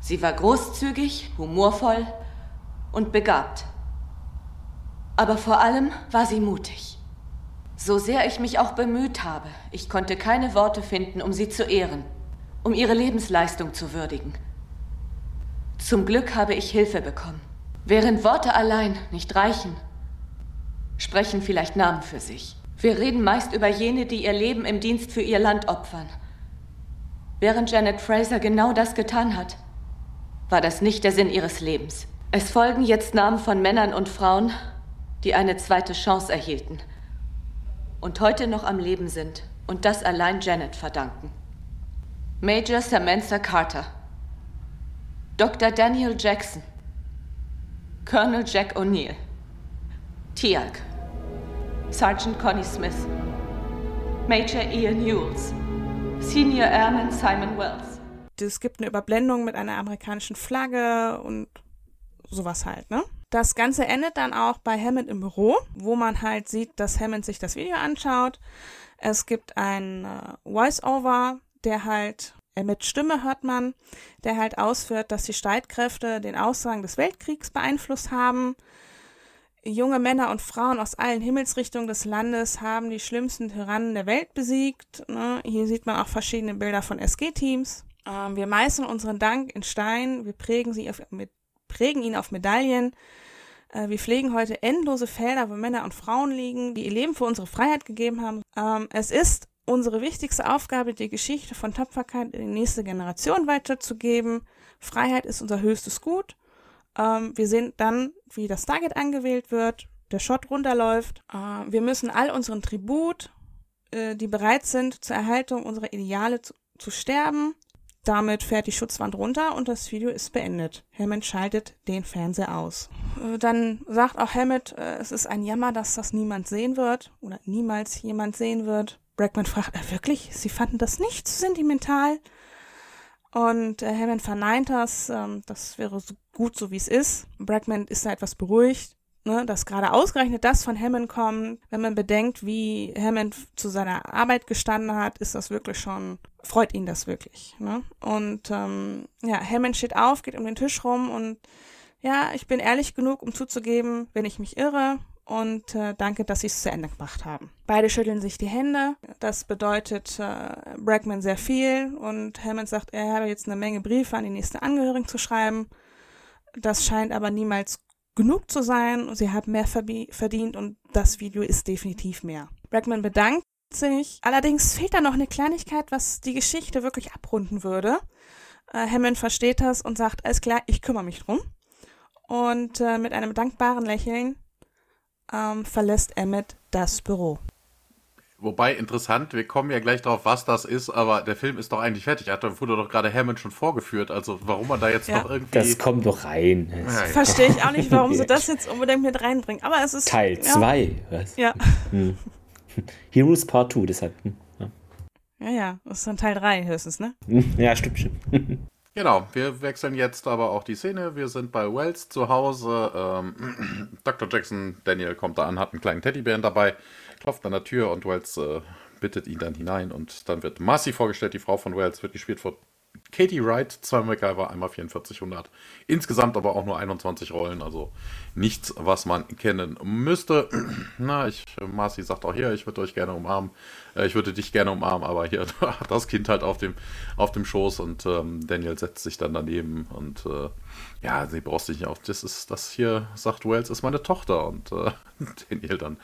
Sie war großzügig, humorvoll und begabt. Aber vor allem war sie mutig. So sehr ich mich auch bemüht habe, ich konnte keine Worte finden, um sie zu ehren, um ihre Lebensleistung zu würdigen. Zum Glück habe ich Hilfe bekommen. Während Worte allein nicht reichen, sprechen vielleicht Namen für sich. Wir reden meist über jene, die ihr Leben im Dienst für ihr Land opfern. Während Janet Fraser genau das getan hat, war das nicht der Sinn ihres Lebens. Es folgen jetzt Namen von Männern und Frauen, die eine zweite Chance erhielten und heute noch am Leben sind und das allein Janet verdanken. Major Samantha Carter Dr. Daniel Jackson, Colonel Jack O'Neill, Tialk, Sergeant Connie Smith, Major Ian Hewells, Senior Airman Simon Wells. Es gibt eine Überblendung mit einer amerikanischen Flagge und sowas halt, ne? Das Ganze endet dann auch bei Hammond im Büro, wo man halt sieht, dass Hammond sich das Video anschaut. Es gibt ein äh, Voice-Over, der halt mit Stimme hört man, der halt ausführt, dass die Streitkräfte den Ausgang des Weltkriegs beeinflusst haben. Junge Männer und Frauen aus allen Himmelsrichtungen des Landes haben die schlimmsten Tyrannen der Welt besiegt. Ne? Hier sieht man auch verschiedene Bilder von SG-Teams. Ähm, wir meißeln unseren Dank in Stein, wir prägen, sie auf, mit, prägen ihn auf Medaillen. Äh, wir pflegen heute endlose Felder, wo Männer und Frauen liegen, die ihr Leben für unsere Freiheit gegeben haben. Ähm, es ist unsere wichtigste Aufgabe, die Geschichte von Tapferkeit in die nächste Generation weiterzugeben. Freiheit ist unser höchstes Gut. Ähm, wir sehen dann, wie das Target angewählt wird, der Shot runterläuft. Äh, wir müssen all unseren Tribut, äh, die bereit sind, zur Erhaltung unserer Ideale zu, zu sterben. Damit fährt die Schutzwand runter und das Video ist beendet. Hammond schaltet den Fernseher aus. Äh, dann sagt auch Hammond, äh, es ist ein Jammer, dass das niemand sehen wird oder niemals jemand sehen wird. Brackman fragt, äh, wirklich? Sie fanden das nicht zu sentimental? Und äh, Hammond verneint das, ähm, das wäre so gut, so wie es ist. Brackman ist da etwas beruhigt, ne, dass gerade ausgerechnet das von Hammond kommt. Wenn man bedenkt, wie Hammond zu seiner Arbeit gestanden hat, ist das wirklich schon, freut ihn das wirklich. Ne? Und ähm, ja, Hammond steht auf, geht um den Tisch rum und ja, ich bin ehrlich genug, um zuzugeben, wenn ich mich irre und äh, danke, dass sie es zu Ende gemacht haben. Beide schütteln sich die Hände. Das bedeutet äh, Brackman sehr viel und Hammond sagt, er habe jetzt eine Menge Briefe an die nächsten Angehörigen zu schreiben. Das scheint aber niemals genug zu sein. Sie haben mehr verdient und das Video ist definitiv mehr. Brackman bedankt sich. Allerdings fehlt da noch eine Kleinigkeit, was die Geschichte wirklich abrunden würde. Äh, Hammond versteht das und sagt, alles klar, ich kümmere mich drum. Und äh, mit einem dankbaren Lächeln ähm, verlässt Emmett das Büro. Wobei interessant, wir kommen ja gleich drauf, was das ist, aber der Film ist doch eigentlich fertig. Er wurde doch gerade Hammond schon vorgeführt, also warum man da jetzt ja. noch irgendwie. Das kommt doch rein. Ja, ja. Verstehe ich auch nicht, warum sie das jetzt unbedingt mit reinbringen. Aber es ist. Teil 2. Ja. Hm. Heroes Part 2, deshalb. Hm. Ja, ja, das ist dann Teil 3 höchstens, ne? Ja, stimmt, stimmt. Genau, wir wechseln jetzt aber auch die Szene. Wir sind bei Wells zu Hause. Ähm, Dr. Jackson, Daniel kommt da an, hat einen kleinen Teddybären dabei, klopft an der Tür und Wells äh, bittet ihn dann hinein. Und dann wird Marcy vorgestellt, die Frau von Wells, wird gespielt von Katie Wright, zweimal MacGyver, einmal 4400. Insgesamt aber auch nur 21 Rollen, also nichts, was man kennen müsste. Na, ich, Marcy sagt auch hier, ich würde euch gerne umarmen. Äh, ich würde dich gerne umarmen, aber hier hat das Kind halt auf dem, auf dem Schoß und ähm, Daniel setzt sich dann daneben und äh, ja, sie braucht sich nicht auf. Das ist, das hier, sagt Wells, ist meine Tochter und äh, Daniel dann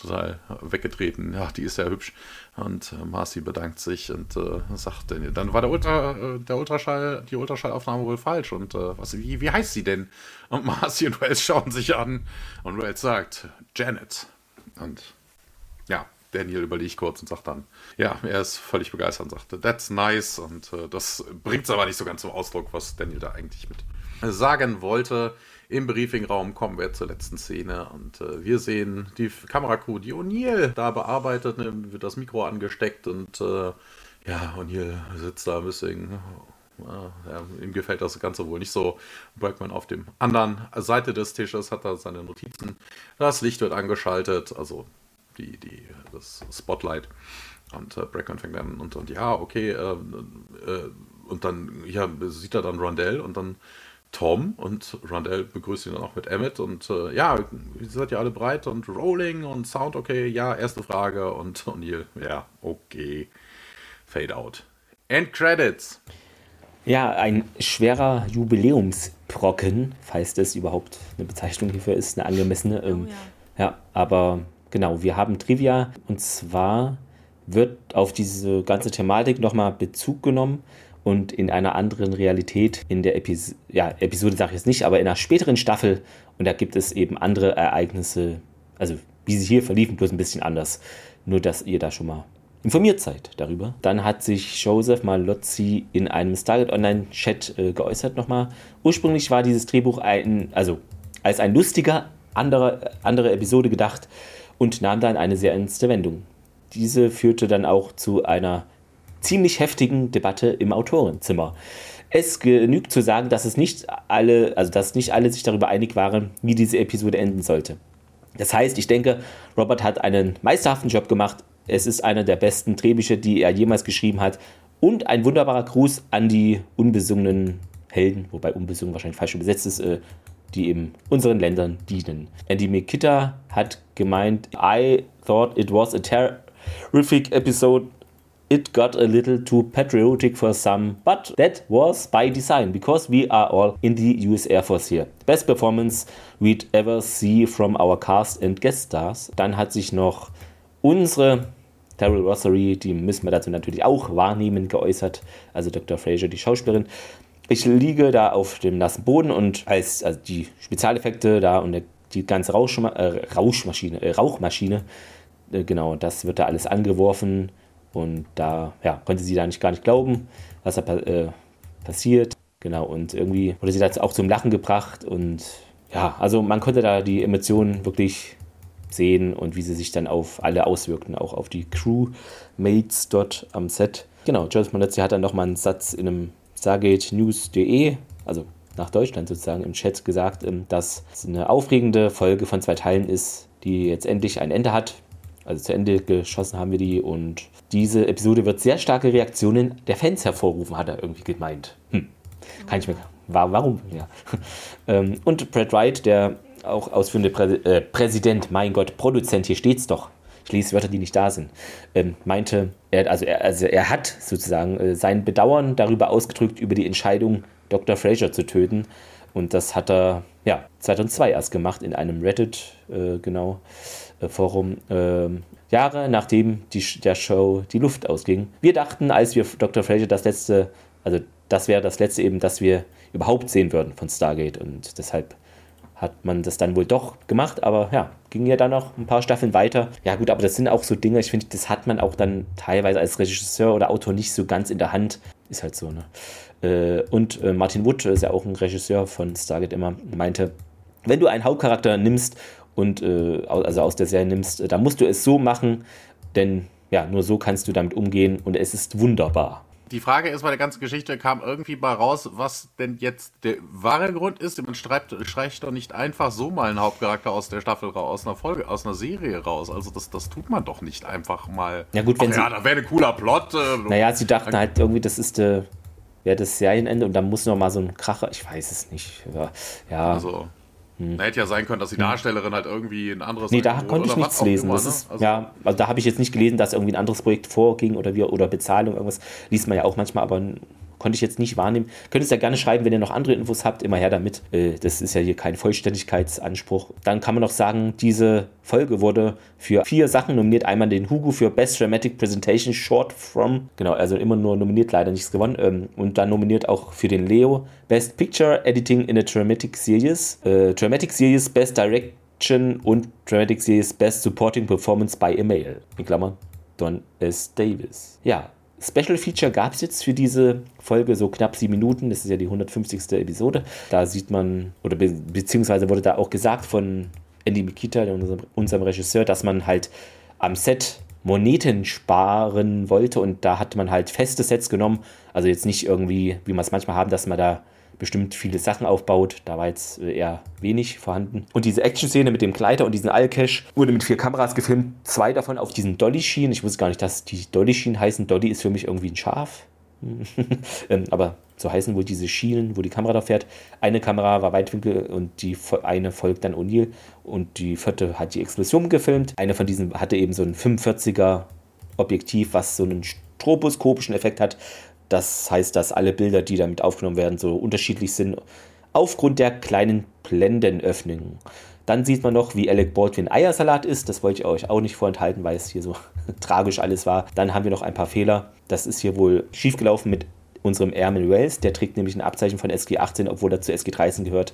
total weggetreten. Ja, die ist ja hübsch. Und äh, Marcy bedankt sich und äh, sagt, Daniel, dann war der, Ultra, äh, der Ultraschall, die Ultraschallaufnahme wohl falsch und äh, was, wie, wie heißt sie denn? Und Marcy und Wells schauen sich an und Wells sagt, Janet. Und ja, Daniel überlegt kurz und sagt dann, ja, er ist völlig begeistert und sagt, that's nice. Und äh, das bringt es aber nicht so ganz zum Ausdruck, was Daniel da eigentlich mit sagen wollte. Im Briefingraum kommen wir zur letzten Szene und äh, wir sehen die Kameracrew, die O'Neill da bearbeitet, ne, wird das Mikro angesteckt und äh, ja, O'Neill sitzt da ein bisschen. Ja, ihm gefällt das Ganze wohl nicht so. Bergman auf dem anderen Seite des Tisches hat da seine Notizen. Das Licht wird angeschaltet, also die, die, das Spotlight. Und äh, Brackman fängt an und, und ja, okay, äh, äh, und dann ja, sieht er dann Rondell und dann Tom und Rondell begrüßt ihn dann auch mit Emmett und äh, ja, ihr seid ja alle bereit und Rolling und Sound okay, ja, erste Frage und O'Neill, ja, okay, Fade out. End Credits. Ja, ein schwerer Jubiläumsbrocken, falls das überhaupt eine Bezeichnung hierfür ist, eine angemessene. Ähm, oh, ja. ja, aber genau, wir haben Trivia und zwar wird auf diese ganze Thematik nochmal Bezug genommen und in einer anderen Realität in der Epis ja, Episode, sage ich jetzt nicht, aber in einer späteren Staffel und da gibt es eben andere Ereignisse, also wie sie hier verliefen, bloß ein bisschen anders. Nur, dass ihr da schon mal informiert seid darüber. Dann hat sich Joseph Malozzi in einem Stargate Online Chat äh, geäußert nochmal. Ursprünglich war dieses Drehbuch ein, also als ein lustiger andere, andere Episode gedacht und nahm dann eine sehr ernste Wendung. Diese führte dann auch zu einer ziemlich heftigen Debatte im Autorenzimmer. Es genügt zu sagen, dass es nicht alle, also dass nicht alle sich darüber einig waren, wie diese Episode enden sollte. Das heißt, ich denke, Robert hat einen meisterhaften Job gemacht. Es ist einer der besten Drehbücher, die er jemals geschrieben hat. Und ein wunderbarer Gruß an die unbesungenen Helden, wobei unbesungen wahrscheinlich falsch übersetzt ist, äh, die in unseren Ländern dienen. Andy Mikita hat gemeint, I thought it was a terrific episode it got a little too patriotic for some, but that was by design because we are all in the US Air Force here. Best performance we'd ever see from our cast and guest stars. Dann hat sich noch unsere Terrell Rossery, die müssen wir dazu natürlich auch wahrnehmen, geäußert, also Dr. Fraser, die Schauspielerin. Ich liege da auf dem nassen Boden und als also die Spezialeffekte da und die ganze Rauschma äh, Rauschmaschine, äh, Rauchmaschine, äh, genau, das wird da alles angeworfen und da ja, konnte sie da nicht gar nicht glauben, was da äh, passiert. Genau, und irgendwie wurde sie dazu auch zum Lachen gebracht. Und ja, also man konnte da die Emotionen wirklich sehen und wie sie sich dann auf alle auswirkten, auch auf die Crewmates dort am Set. Genau, Joseph Malozzi hat dann nochmal einen Satz in einem Stargate News.de, also nach Deutschland sozusagen im Chat gesagt, ähm, dass es eine aufregende Folge von zwei Teilen ist, die jetzt endlich ein Ende hat. Also zu Ende geschossen haben wir die und diese Episode wird sehr starke Reaktionen der Fans hervorrufen, hat er irgendwie gemeint. Hm. Kann ich mir. Warum? Ja. Ähm, und Brad Wright, der auch ausführende Prä äh, Präsident, mein Gott, Produzent, hier steht's doch. Ich lese Wörter, die nicht da sind. Ähm, meinte, er, also, er, also er hat sozusagen äh, sein Bedauern darüber ausgedrückt, über die Entscheidung, Dr. Fraser zu töten. Und das hat er ja 2002 erst gemacht in einem Reddit, äh, genau, äh, Forum. Jahre nachdem die, der Show die Luft ausging. Wir dachten, als wir Dr. Fraser das letzte, also das wäre das letzte eben, das wir überhaupt sehen würden von Stargate und deshalb hat man das dann wohl doch gemacht, aber ja, ging ja dann noch ein paar Staffeln weiter. Ja gut, aber das sind auch so Dinge, ich finde, das hat man auch dann teilweise als Regisseur oder Autor nicht so ganz in der Hand. Ist halt so, ne? Äh, und äh, Martin Wood ist ja auch ein Regisseur von Stargate immer, meinte, wenn du einen Hauptcharakter nimmst und äh, also aus der Serie nimmst, dann musst du es so machen, denn ja, nur so kannst du damit umgehen und es ist wunderbar. Die Frage ist bei der ganzen Geschichte, kam irgendwie mal raus, was denn jetzt der wahre Grund ist. Man streicht, streicht doch nicht einfach so mal einen Hauptcharakter aus der Staffel raus, aus einer Folge, aus einer Serie raus. Also das, das tut man doch nicht einfach mal. Ja gut, wenn Ach, sie, ja, da wäre ein cooler Plot. Äh, naja, sie dachten halt irgendwie, das ist der, ja, das Serienende und dann muss noch mal so ein Kracher, ich weiß es nicht. Aber, ja. Also, hm. Hätte ja sein können, dass die hm. Darstellerin halt irgendwie ein anderes. Nee, da konnte ich nichts lesen. Immer, ne? ist, also ja, also da habe ich jetzt nicht gelesen, dass irgendwie ein anderes Projekt vorging oder, wir, oder Bezahlung, irgendwas. Liest man ja auch manchmal, aber Konnte ich jetzt nicht wahrnehmen. Könnt es ja gerne schreiben, wenn ihr noch andere Infos habt, immer her damit. Äh, das ist ja hier kein Vollständigkeitsanspruch. Dann kann man noch sagen, diese Folge wurde für vier Sachen nominiert. Einmal den Hugo für Best Dramatic Presentation Short From. Genau, also immer nur nominiert, leider nichts gewonnen. Ähm, und dann nominiert auch für den Leo Best Picture Editing in a Dramatic Series. Äh, Dramatic Series Best Direction und Dramatic Series Best Supporting Performance by Male. In Klammern Don S. Davis. Ja, Special Feature gab es jetzt für diese Folge, so knapp sieben Minuten. Das ist ja die 150. Episode. Da sieht man, oder be beziehungsweise wurde da auch gesagt von Andy Mikita, unserem, unserem Regisseur, dass man halt am Set Moneten sparen wollte und da hat man halt feste Sets genommen. Also jetzt nicht irgendwie, wie man es manchmal haben, dass man da bestimmt viele Sachen aufbaut. Da war jetzt äh, eher wenig vorhanden. Und diese Action-Szene mit dem Kleider und diesen Allcash wurde mit vier Kameras gefilmt. Zwei davon auf diesen Dolly-Schienen. Ich wusste gar nicht, dass die Dolly-Schienen heißen. Dolly ist für mich irgendwie ein Schaf. ähm, aber so heißen wohl diese Schienen, wo die Kamera da fährt. Eine Kamera war Weitwinkel und die eine folgt dann O'Neill und die vierte hat die Explosion gefilmt. Eine von diesen hatte eben so ein 45er Objektiv, was so einen stroboskopischen Effekt hat, das heißt, dass alle Bilder, die damit aufgenommen werden, so unterschiedlich sind aufgrund der kleinen Blendenöffnungen. Dann sieht man noch, wie Alec Baldwin Eiersalat ist. Das wollte ich euch auch nicht vorenthalten, weil es hier so tragisch alles war. Dann haben wir noch ein paar Fehler. Das ist hier wohl schiefgelaufen mit unserem Airman Wells. Der trägt nämlich ein Abzeichen von SG 18, obwohl er zu SG 13 gehört.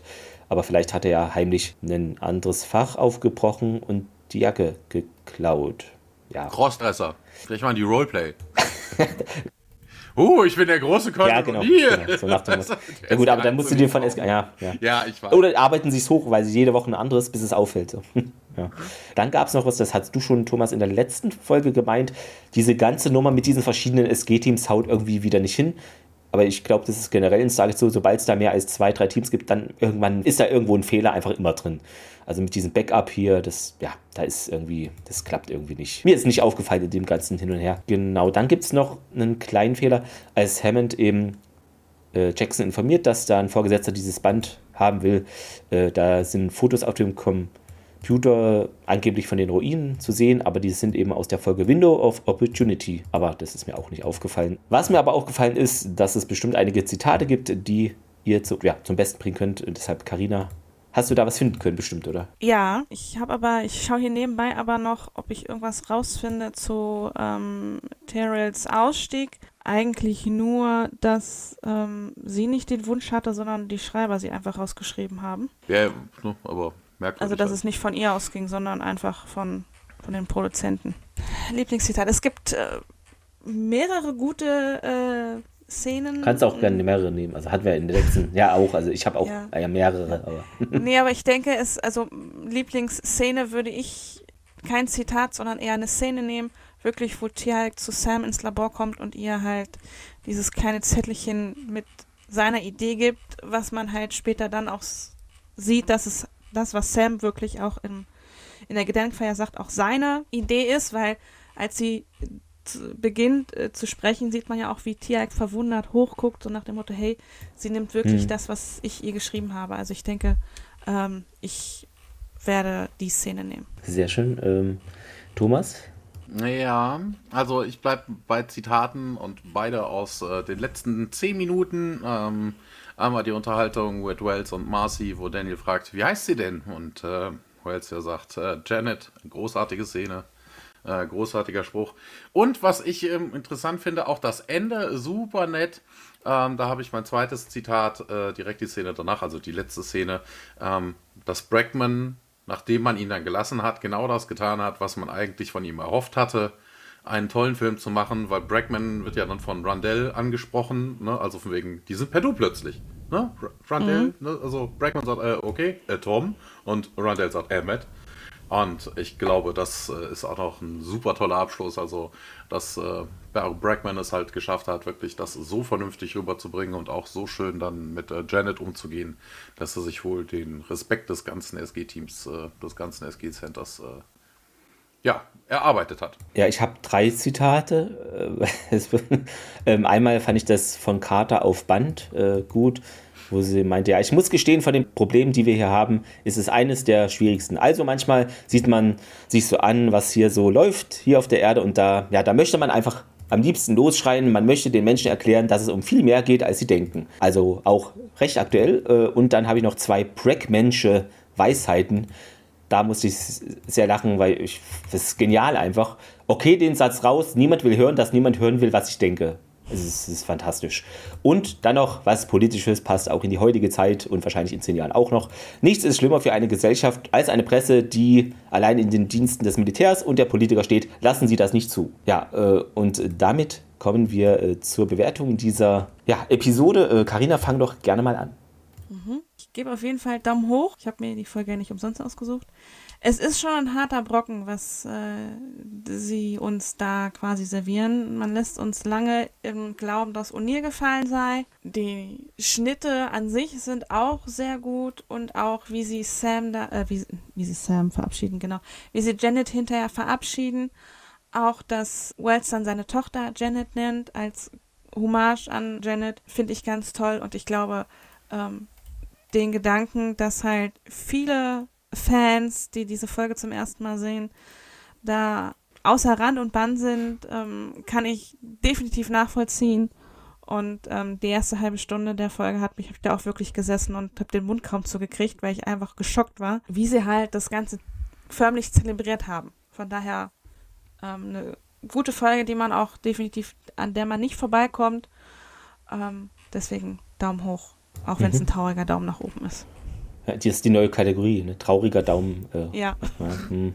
Aber vielleicht hat er ja heimlich ein anderes Fach aufgebrochen und die Jacke geklaut. Ja. Crossdresser. Vielleicht mal die Roleplay. Oh, ich bin der große Kondolier. Ja, genau. genau so nach dem ja gut, aber dann musst du dir von SG... Ja, ja. ja, ich weiß. Oder arbeiten sie es hoch, weil sie jede Woche ein anderes, bis es auffällt. So. ja. Dann gab es noch was, das hast du schon, Thomas, in der letzten Folge gemeint. Diese ganze Nummer mit diesen verschiedenen SG-Teams haut irgendwie wieder nicht hin. Aber ich glaube, das ist generell in Stargate so, sobald es da mehr als zwei, drei Teams gibt, dann irgendwann ist da irgendwo ein Fehler einfach immer drin. Also mit diesem Backup hier, das, ja, da ist irgendwie, das klappt irgendwie nicht. Mir ist nicht aufgefallen in dem ganzen Hin und Her. Genau, dann gibt es noch einen kleinen Fehler, als Hammond eben äh, Jackson informiert, dass da ein Vorgesetzter dieses Band haben will. Äh, da sind Fotos auf dem Computer angeblich von den Ruinen zu sehen, aber die sind eben aus der Folge Window of Opportunity. Aber das ist mir auch nicht aufgefallen. Was mir aber aufgefallen ist, dass es bestimmt einige Zitate gibt, die ihr zu, ja, zum Besten bringen könnt. Deshalb, Karina, Hast du da was finden können, bestimmt, oder? Ja, ich habe aber, ich schaue hier nebenbei aber noch, ob ich irgendwas rausfinde zu ähm, Terrells Ausstieg. Eigentlich nur, dass ähm, sie nicht den Wunsch hatte, sondern die Schreiber sie einfach rausgeschrieben haben. Ja, aber merkwürdig. Also, dass halt. es nicht von ihr ausging, sondern einfach von, von den Produzenten. Lieblingszitat. Es gibt äh, mehrere gute äh, Szenen. Kannst auch gerne mehrere nehmen. Also hatten wir in den letzten, ja auch, also ich habe auch ja. ja. mehrere. Aber. nee, aber ich denke, es, also Lieblingsszene würde ich kein Zitat, sondern eher eine Szene nehmen, wirklich, wo Tia halt zu Sam ins Labor kommt und ihr halt dieses kleine Zettelchen mit seiner Idee gibt, was man halt später dann auch sieht, dass es das, was Sam wirklich auch im, in der Gedenkfeier sagt, auch seine Idee ist, weil als sie beginnt äh, zu sprechen, sieht man ja auch, wie Tiag verwundert hochguckt, so nach dem Motto, hey, sie nimmt wirklich mhm. das, was ich ihr geschrieben habe. Also ich denke, ähm, ich werde die Szene nehmen. Sehr schön. Ähm, Thomas? Ja, also ich bleibe bei Zitaten und beide aus äh, den letzten zehn Minuten. Ähm, einmal die Unterhaltung mit Wells und Marcy, wo Daniel fragt, wie heißt sie denn? Und äh, Wells ja sagt, äh, Janet, großartige Szene. Äh, großartiger Spruch. Und was ich ähm, interessant finde, auch das Ende, super nett. Ähm, da habe ich mein zweites Zitat, äh, direkt die Szene danach, also die letzte Szene, ähm, dass Brackman, nachdem man ihn dann gelassen hat, genau das getan hat, was man eigentlich von ihm erhofft hatte, einen tollen Film zu machen, weil Brackman wird ja dann von Rundell angesprochen, ne? also von wegen, die sind per Du plötzlich. Ne? Rundell, mhm. ne? also Brackman sagt, äh, okay, äh, Tom, und Rundell sagt, äh, Matt. Und ich glaube, das äh, ist auch noch ein super toller Abschluss. Also, dass äh, Brackman es halt geschafft hat, wirklich das so vernünftig rüberzubringen und auch so schön dann mit äh, Janet umzugehen, dass er sich wohl den Respekt des ganzen SG-Teams, äh, des ganzen SG-Centers, äh, ja, erarbeitet hat. Ja, ich habe drei Zitate. Ähm, einmal fand ich das von Carter auf Band äh, gut wo sie meinte, ja, ich muss gestehen, von den Problemen, die wir hier haben, ist es eines der schwierigsten. Also manchmal sieht man sich so an, was hier so läuft, hier auf der Erde und da, ja, da möchte man einfach am liebsten losschreien, man möchte den Menschen erklären, dass es um viel mehr geht, als sie denken. Also auch recht aktuell. Äh, und dann habe ich noch zwei Brackmensche Weisheiten. Da musste ich sehr lachen, weil ich, das ist genial einfach. Okay, den Satz raus, niemand will hören, dass niemand hören will, was ich denke. Es ist, es ist, fantastisch. Und dann noch was Politisches passt auch in die heutige Zeit und wahrscheinlich in zehn Jahren auch noch. Nichts ist schlimmer für eine Gesellschaft als eine Presse, die allein in den Diensten des Militärs und der Politiker steht. Lassen Sie das nicht zu. Ja, äh, und damit kommen wir äh, zur Bewertung dieser ja, Episode. Karina, äh, fang doch gerne mal an. Mhm. Gebe auf jeden Fall Daumen hoch. Ich habe mir die Folge ja nicht umsonst ausgesucht es ist schon ein harter Brocken, was äh, sie uns da quasi servieren. Man lässt uns lange im Glauben, dass O'Neill gefallen sei. Die Schnitte an sich sind auch sehr gut und auch wie sie Sam da, äh, wie, wie sie Sam verabschieden, genau, wie sie Janet hinterher verabschieden. Auch, dass Wells dann seine Tochter Janet nennt als Hommage an Janet, finde ich ganz toll und ich glaube, ähm, den Gedanken, dass halt viele Fans, die diese Folge zum ersten Mal sehen, da außer Rand und Band sind, ähm, kann ich definitiv nachvollziehen. Und ähm, die erste halbe Stunde der Folge hat mich ich da auch wirklich gesessen und habe den Mund kaum zugekriegt, weil ich einfach geschockt war, wie sie halt das Ganze förmlich zelebriert haben. Von daher ähm, eine gute Folge, die man auch definitiv, an der man nicht vorbeikommt. Ähm, deswegen Daumen hoch, auch wenn es mhm. ein trauriger Daumen nach oben ist. Ja, das ist die neue Kategorie, ne? trauriger Daumen. Äh, ja. hm.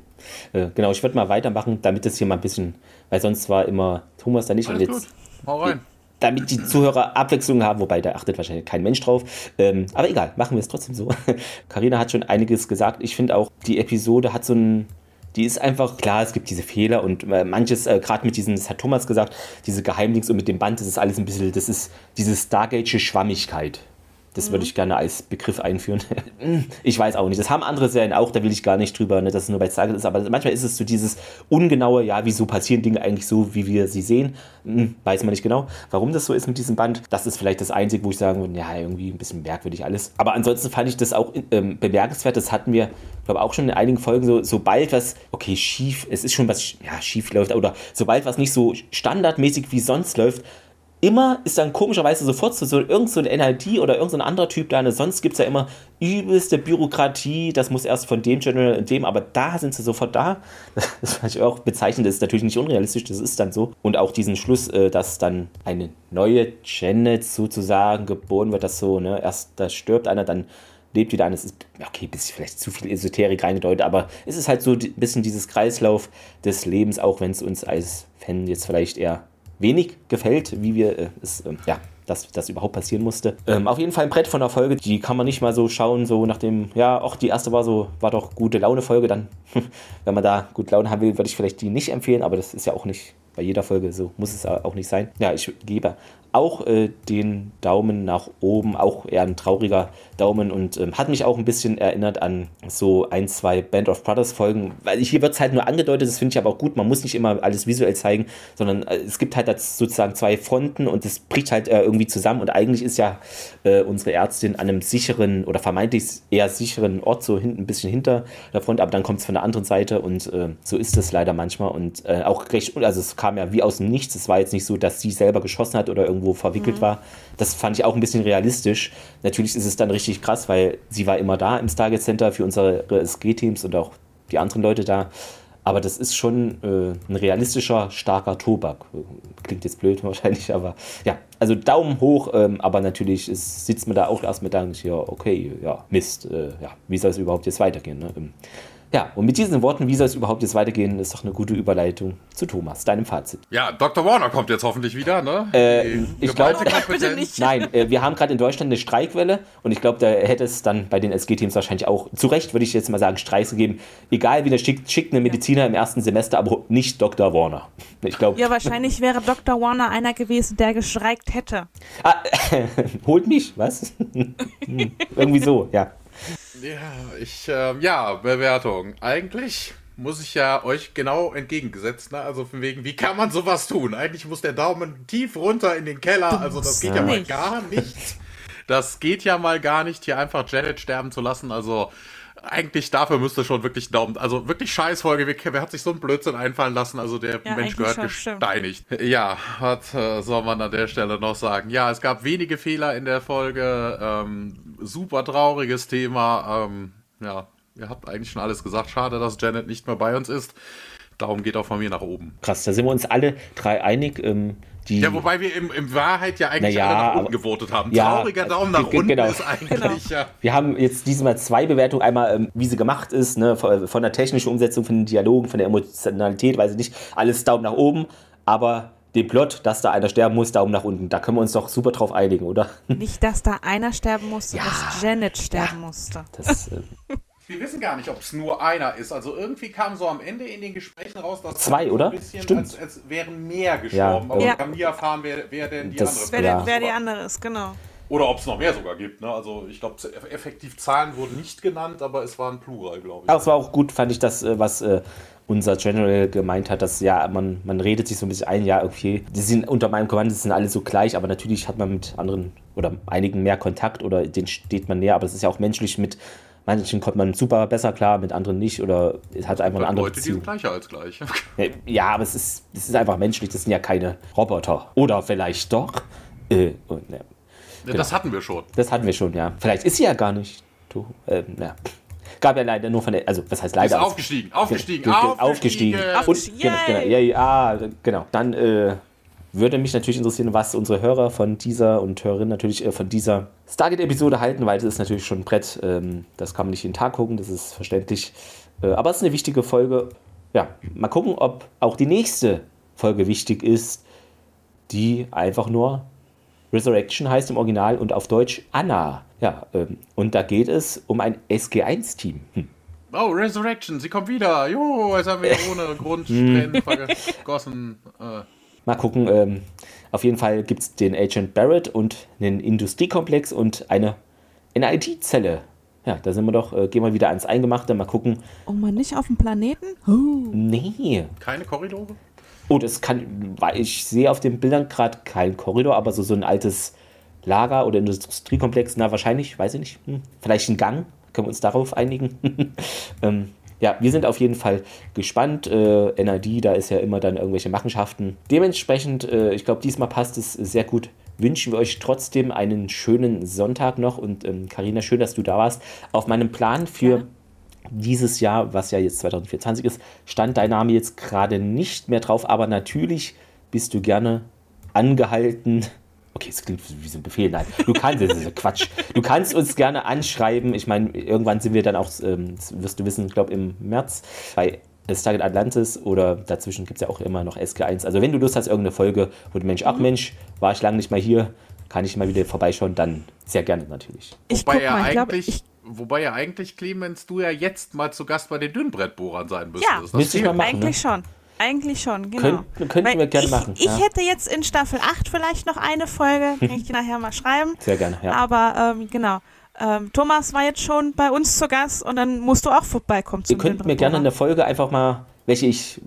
äh, genau, ich würde mal weitermachen, damit es hier mal ein bisschen, weil sonst war immer Thomas da nicht. Alles und jetzt, gut. Hau rein. Damit die Zuhörer Abwechslung haben, wobei da achtet wahrscheinlich kein Mensch drauf. Ähm, aber egal, machen wir es trotzdem so. Karina hat schon einiges gesagt. Ich finde auch, die Episode hat so ein, die ist einfach, klar, es gibt diese Fehler und äh, manches, äh, gerade mit diesen, das hat Thomas gesagt, diese Geheimdings und mit dem Band, das ist alles ein bisschen, das ist diese Stargate Das würde ich gerne als Begriff einführen. ich weiß auch nicht. Das haben andere Serien auch, da will ich gar nicht drüber, ne, dass es nur bei Stargate ist. Aber manchmal ist es so dieses ungenaue, ja, wieso passieren Dinge eigentlich so, wie wir sie sehen. Hm, weiß man nicht genau, warum das so ist mit diesem Band. Das ist vielleicht das Einzige, wo ich sagen würde, ja, irgendwie ein bisschen merkwürdig alles. Aber ansonsten fand ich das auch ähm, bemerkenswert. Das hatten wir, glaube auch schon in einigen Folgen so, sobald was, okay, schief, es ist schon was, ja, schief läuft, oder sobald was nicht so standardmäßig wie sonst läuft, immer ist dann komischerweise sofort so, so irgend so NID oder irgendein so anderer Typ da. Ne? Sonst gibt es ja immer übelste Bürokratie, das muss erst von dem General und dem, aber da sind sie sofort da. Das fand ich auch bezeichnend, das ist natürlich nicht unrealistisch, das ist dann so. Und auch diesen Schluss, äh, dass dann eine neue Janet sozusagen geboren wird, dass so, ne, erst da stirbt einer, dann lebt wieder einer. Es ist, okay, ein bisschen vielleicht zu viel Esoterik reingedeutet, aber es ist halt so ein bisschen dieses Kreislauf des Lebens, auch wenn es uns als Fan jetzt vielleicht eher wenig gefällt, wie wir äh, es, äh, ja, dass das überhaupt passieren musste. Ähm, auf jeden Fall ein Brett von der Folge, die kann man nicht mal so schauen, so nach dem, ja, auch die erste war so, war doch gute Laune-Folge, dann, wenn man da gut Laune haben will, würde ich vielleicht die nicht empfehlen, aber das ist ja auch nicht bei jeder Folge, so muss es auch nicht sein. Ja, ich gebe auch äh, den Daumen nach oben, auch eher ein trauriger Daumen und ähm, hat mich auch ein bisschen erinnert an so ein, zwei Band of Brothers Folgen, weil hier wird es halt nur angedeutet, das finde ich aber auch gut, man muss nicht immer alles visuell zeigen, sondern äh, es gibt halt sozusagen zwei Fronten und es bricht halt äh, irgendwie zusammen und eigentlich ist ja äh, unsere Ärztin an einem sicheren oder vermeintlich eher sicheren Ort, so hinten ein bisschen hinter der Front, aber dann kommt es von der anderen Seite und äh, so ist es leider manchmal und äh, auch recht, also es kam ja wie aus dem Nichts, es war jetzt nicht so, dass sie selber geschossen hat oder irgendwo verwickelt mhm. war, das fand ich auch ein bisschen realistisch. Natürlich ist es dann richtig krass, weil sie war immer da im Stargate Center für unsere SG-Teams und auch die anderen Leute da. Aber das ist schon äh, ein realistischer, starker Tobak. Klingt jetzt blöd wahrscheinlich, aber ja, also Daumen hoch, ähm, aber natürlich ist, sitzt man da auch erst mit Dank, ja, okay, ja, Mist, äh, ja, wie soll es überhaupt jetzt weitergehen? Ne? Ja, und mit diesen Worten, wie soll es überhaupt jetzt weitergehen, ist doch eine gute Überleitung zu Thomas, deinem Fazit. Ja, Dr. Warner kommt jetzt hoffentlich wieder, ne? Äh, ich glaube, nein, äh, wir haben gerade in Deutschland eine Streikwelle und ich glaube, da hätte es dann bei den SG-Teams wahrscheinlich auch, zu Recht würde ich jetzt mal sagen, Streiks gegeben. Egal wie der schickt, schickt eine Mediziner im ersten Semester, aber nicht Dr. Warner. Ich glaube. Ja, wahrscheinlich wäre Dr. Warner einer gewesen, der gestreikt hätte. Ah, holt mich, was? Hm, irgendwie so, ja. Ja, ich, äh, ja, Bewertung. Eigentlich muss ich ja euch genau entgegengesetzt, ne? Also von wegen, wie kann man sowas tun? Eigentlich muss der Daumen tief runter in den Keller, also das geht ja mal gar nicht. Das geht ja mal gar nicht, hier einfach Janet sterben zu lassen. Also eigentlich dafür müsste schon wirklich Daumen, also wirklich Scheißfolge. Wer, wer hat sich so einen Blödsinn einfallen lassen? Also der ja, Mensch gehört gesteinigt. Stimmt. Ja, was äh, soll man an der Stelle noch sagen? Ja, es gab wenige Fehler in der Folge. Ähm, super trauriges Thema. Ähm, ja, ihr habt eigentlich schon alles gesagt. Schade, dass Janet nicht mehr bei uns ist. Daumen geht auch von mir nach oben. Krass, da sind wir uns alle drei einig. Ähm, die, ja, wobei wir im, im Wahrheit ja eigentlich ja, alle nach unten gewotet haben. Ja, Trauriger Daumen nach unten genau. ist eigentlich. Genau. Ja. Wir haben jetzt diesmal zwei Bewertungen. Einmal, ähm, wie sie gemacht ist, ne, von der technischen Umsetzung, von den Dialogen, von der Emotionalität, weiß ich nicht. Alles Daumen nach oben. Aber den Plot, dass da einer sterben muss, Daumen nach unten. Da können wir uns doch super drauf einigen, oder? Nicht, dass da einer sterben musste, ja. dass Janet sterben ja. musste. Das, äh, wir wissen gar nicht, ob es nur einer ist. Also irgendwie kam so am Ende in den Gesprächen raus, dass zwei, so oder? Stimmt. Als, als wären mehr gestorben. Ja. Aber ja. wir haben nie erfahren, wer, wer denn die das, andere wer, ja. wer die andere ist, genau. Oder ob es noch mehr sogar gibt. Ne? Also ich glaube, effektiv Zahlen wurden nicht genannt, aber es waren Plural, glaube ich. Aber es war auch gut, fand ich, das, äh, was äh, unser General gemeint hat, dass ja, man, man redet sich so ein bisschen ein, ja, okay, die sind unter meinem Kommando, die sind alle so gleich, aber natürlich hat man mit anderen oder einigen mehr Kontakt oder denen steht man näher, aber es ist ja auch menschlich mit manchen kommt man super besser klar, mit anderen nicht oder es hat einfach eine andere Leute, Beziehung. die sind gleicher als gleich. ja, aber es ist, es ist einfach menschlich, das sind ja keine Roboter. Oder vielleicht doch. Äh, und, ne, genau. Das hatten wir schon. Das hatten wir schon, ja. Vielleicht ist sie ja gar nicht. Du, ähm, ja. Gab ja leider nur von der, also was heißt leider? Ist aufgestiegen, aufgestiegen, aufgestiegen. aufgestiegen. aufgestiegen. Und, genau, genau, ja, ja, genau. Dann äh, würde mich natürlich interessieren, was unsere Hörer von dieser und Hörerinnen natürlich äh, von dieser Stargate-Episode halten, weil das ist natürlich schon ein Brett. Ähm, das kann man nicht jeden Tag gucken, das ist verständlich. Äh, aber es ist eine wichtige Folge. Ja, mal gucken, ob auch die nächste Folge wichtig ist, die einfach nur Resurrection heißt im Original und auf Deutsch Anna. Ja, ähm, und da geht es um ein SG1-Team. Hm. Oh, Resurrection, sie kommt wieder. Jo, jetzt haben wir ohne Grund Tränen vergossen. Äh. Mal gucken. Ähm, auf jeden Fall gibt es den Agent Barrett und einen Industriekomplex und eine NIT-Zelle. Ja, da sind wir doch, äh, gehen wir wieder ans Eingemachte, mal gucken. Und oh, mal nicht auf dem Planeten? Oh. Nee. Keine Korridore? Oh, das kann, weil ich sehe auf den Bildern gerade kein Korridor, aber so, so ein altes Lager oder Industriekomplex, na wahrscheinlich, weiß ich nicht. Hm, vielleicht ein Gang, können wir uns darauf einigen. ähm, ja, wir sind auf jeden Fall gespannt. Äh, NID, da ist ja immer dann irgendwelche Machenschaften. Dementsprechend, äh, ich glaube, diesmal passt es sehr gut. Wünschen wir euch trotzdem einen schönen Sonntag noch und Karina, ähm, schön, dass du da warst. Auf meinem Plan für ja. dieses Jahr, was ja jetzt 2024 ist, stand dein Name jetzt gerade nicht mehr drauf, aber natürlich bist du gerne angehalten, Okay, es klingt wie so ein Befehl. Nein, du kannst, das ist Quatsch. Du kannst uns gerne anschreiben. Ich meine, irgendwann sind wir dann auch, ähm, wirst du wissen, ich glaube im März bei Stargate Atlantis oder dazwischen gibt es ja auch immer noch SG1. Also wenn du Lust hast, irgendeine Folge, wo du Mensch, ach mhm. Mensch, war ich lange nicht mal hier, kann ich mal wieder vorbeischauen, dann sehr gerne natürlich. Ich wobei, ja mal, eigentlich, glaub, wobei ja eigentlich, Clemens, du ja jetzt mal zu Gast bei den Dünnbrettbohrern sein müsstest. Ja, das müsste ich mal machen, eigentlich ne? schon. Eigentlich schon, genau. Könnt, könnten Weil wir gerne ich, machen. Ich ja. hätte jetzt in Staffel 8 vielleicht noch eine Folge, kann ich nachher mal schreiben. Sehr gerne, ja. Aber ähm, genau. Ähm, Thomas war jetzt schon bei uns zu Gast und dann musst du auch vorbeikommen Ihr könnt mir gerne in der Folge einfach mal, welche ich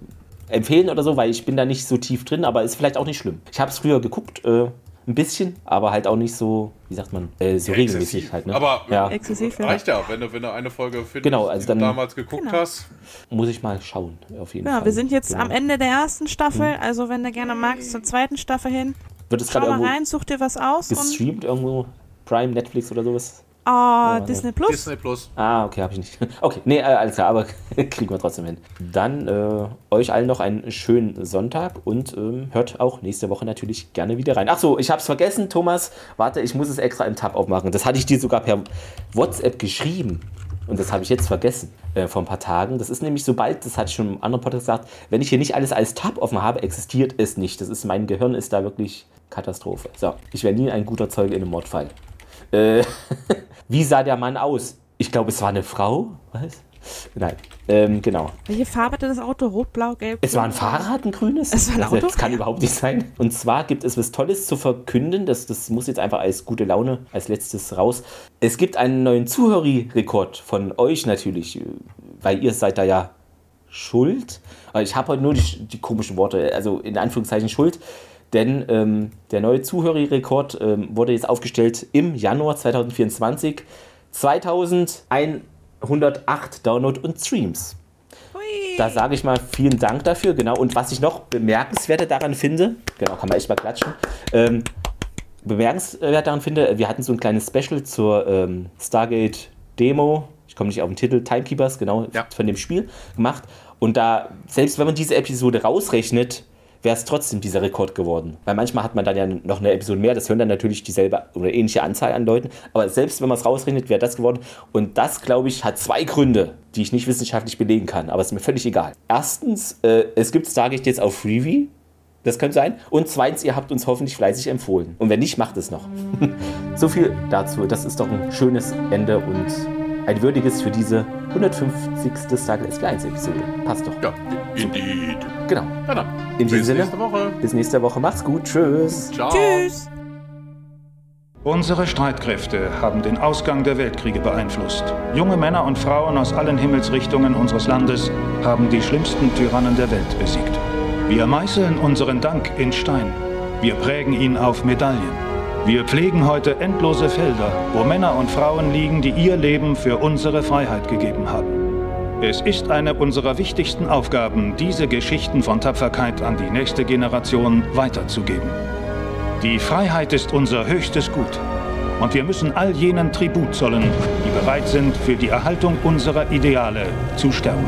empfehlen oder so, weil ich bin da nicht so tief drin, aber ist vielleicht auch nicht schlimm. Ich habe es früher geguckt, äh, ein bisschen, aber halt auch nicht so, wie sagt man, äh, so regelmäßig Exzessiv. halt. Ne? Aber ja, Exzessiv, ja. reicht ja, wenn du, wenn du eine Folge findest, Genau, also die dann- du damals geguckt Genau. hast. muss ich mal schauen, auf jeden Ja, Fall. wir sind jetzt Genau. am Ende der ersten Staffel, also wenn du gerne magst, zur zweiten Staffel hin. Wird es Schau gerade mal irgendwo rein, such dir was aus und gestreamt irgendwo? Prime, Netflix oder sowas? Oh, nee. Disney Plus. Disney Plus. Ah, okay, habe ich nicht. Okay, nee, äh, alles klar, aber kriegen wir trotzdem hin. Dann äh, euch allen noch einen schönen Sonntag und ähm, hört auch nächste Woche natürlich gerne wieder rein. Ach so, ich habe es vergessen, Thomas. Warte, ich muss es extra im Tab aufmachen. Das hatte ich dir sogar per WhatsApp geschrieben. Und das habe ich jetzt vergessen äh, vor ein paar Tagen. Das ist nämlich sobald, das hatte ich schon im anderen Podcast gesagt, wenn ich hier nicht alles als Tab offen habe, existiert es nicht. Das ist, mein Gehirn ist da wirklich Katastrophe. So, ich wäre nie ein guter Zeuge in einem Mordfall. Äh, wie sah der Mann aus? Ich glaube, es war eine Frau. Was? Nein, ähm, genau. Welche Farbe hatte das Auto? Rot, blau, gelb? Es war ein? Fahrrad, ein grünes. Es war ein Also, Auto? Das kann überhaupt nicht sein. Und zwar gibt es was Tolles zu verkünden. Das, das muss jetzt einfach als gute Laune als letztes raus. Es gibt einen neuen Zuhörerrekord von euch natürlich, weil ihr seid da ja schuld. Ich habe heute nur die, die komischen Worte, also in Anführungszeichen schuld. Denn ähm, der neue Zuhörerrekord ähm, wurde jetzt aufgestellt im Januar 2024. 2108 Download und Streams. Hui. Da sage ich mal vielen Dank dafür, genau. Und was ich noch bemerkenswert daran finde, genau, kann man echt mal klatschen, ähm, bemerkenswert daran finde, wir hatten so ein kleines Special zur ähm, Stargate Demo, ich komme nicht auf den Titel, Timekeepers, genau, Ja. von dem Spiel gemacht. Und da, selbst wenn man diese Episode rausrechnet, wäre es trotzdem dieser Rekord geworden. Weil manchmal hat man dann ja noch eine Episode mehr, das hören dann natürlich dieselbe oder ähnliche Anzahl an Leuten. Aber selbst wenn man es rausrechnet, wäre das geworden. Und das, glaube ich, hat zwei Gründe, die ich nicht wissenschaftlich belegen kann. Aber es ist mir völlig egal. Erstens, äh, es gibt Stargate jetzt auf Freebie. Das könnte sein. Und zweitens, ihr habt uns hoffentlich fleißig empfohlen. Und wenn nicht, macht es noch. so viel dazu. Das ist doch ein schönes Ende und ein würdiges für diese 150. Stargate S1 Episode. Passt doch. Ja, indeed. Genau. Ja, dann. In diesem Bis Sinne. nächste Woche. Bis nächste Woche. Macht's gut. Tschüss. Ciao. Tschüss. Unsere Streitkräfte haben den Ausgang der Weltkriege beeinflusst. Junge Männer und Frauen aus allen Himmelsrichtungen unseres Landes haben die schlimmsten Tyrannen der Welt besiegt. Wir meißeln unseren Dank in Stein. Wir prägen ihn auf Medaillen. Wir pflegen heute endlose Felder, wo Männer und Frauen liegen, die ihr Leben für unsere Freiheit gegeben haben. Es ist eine unserer wichtigsten Aufgaben, diese Geschichten von Tapferkeit an die nächste Generation weiterzugeben. Die Freiheit ist unser höchstes Gut. Und wir müssen all jenen Tribut zollen, die bereit sind, für die Erhaltung unserer Ideale zu sterben.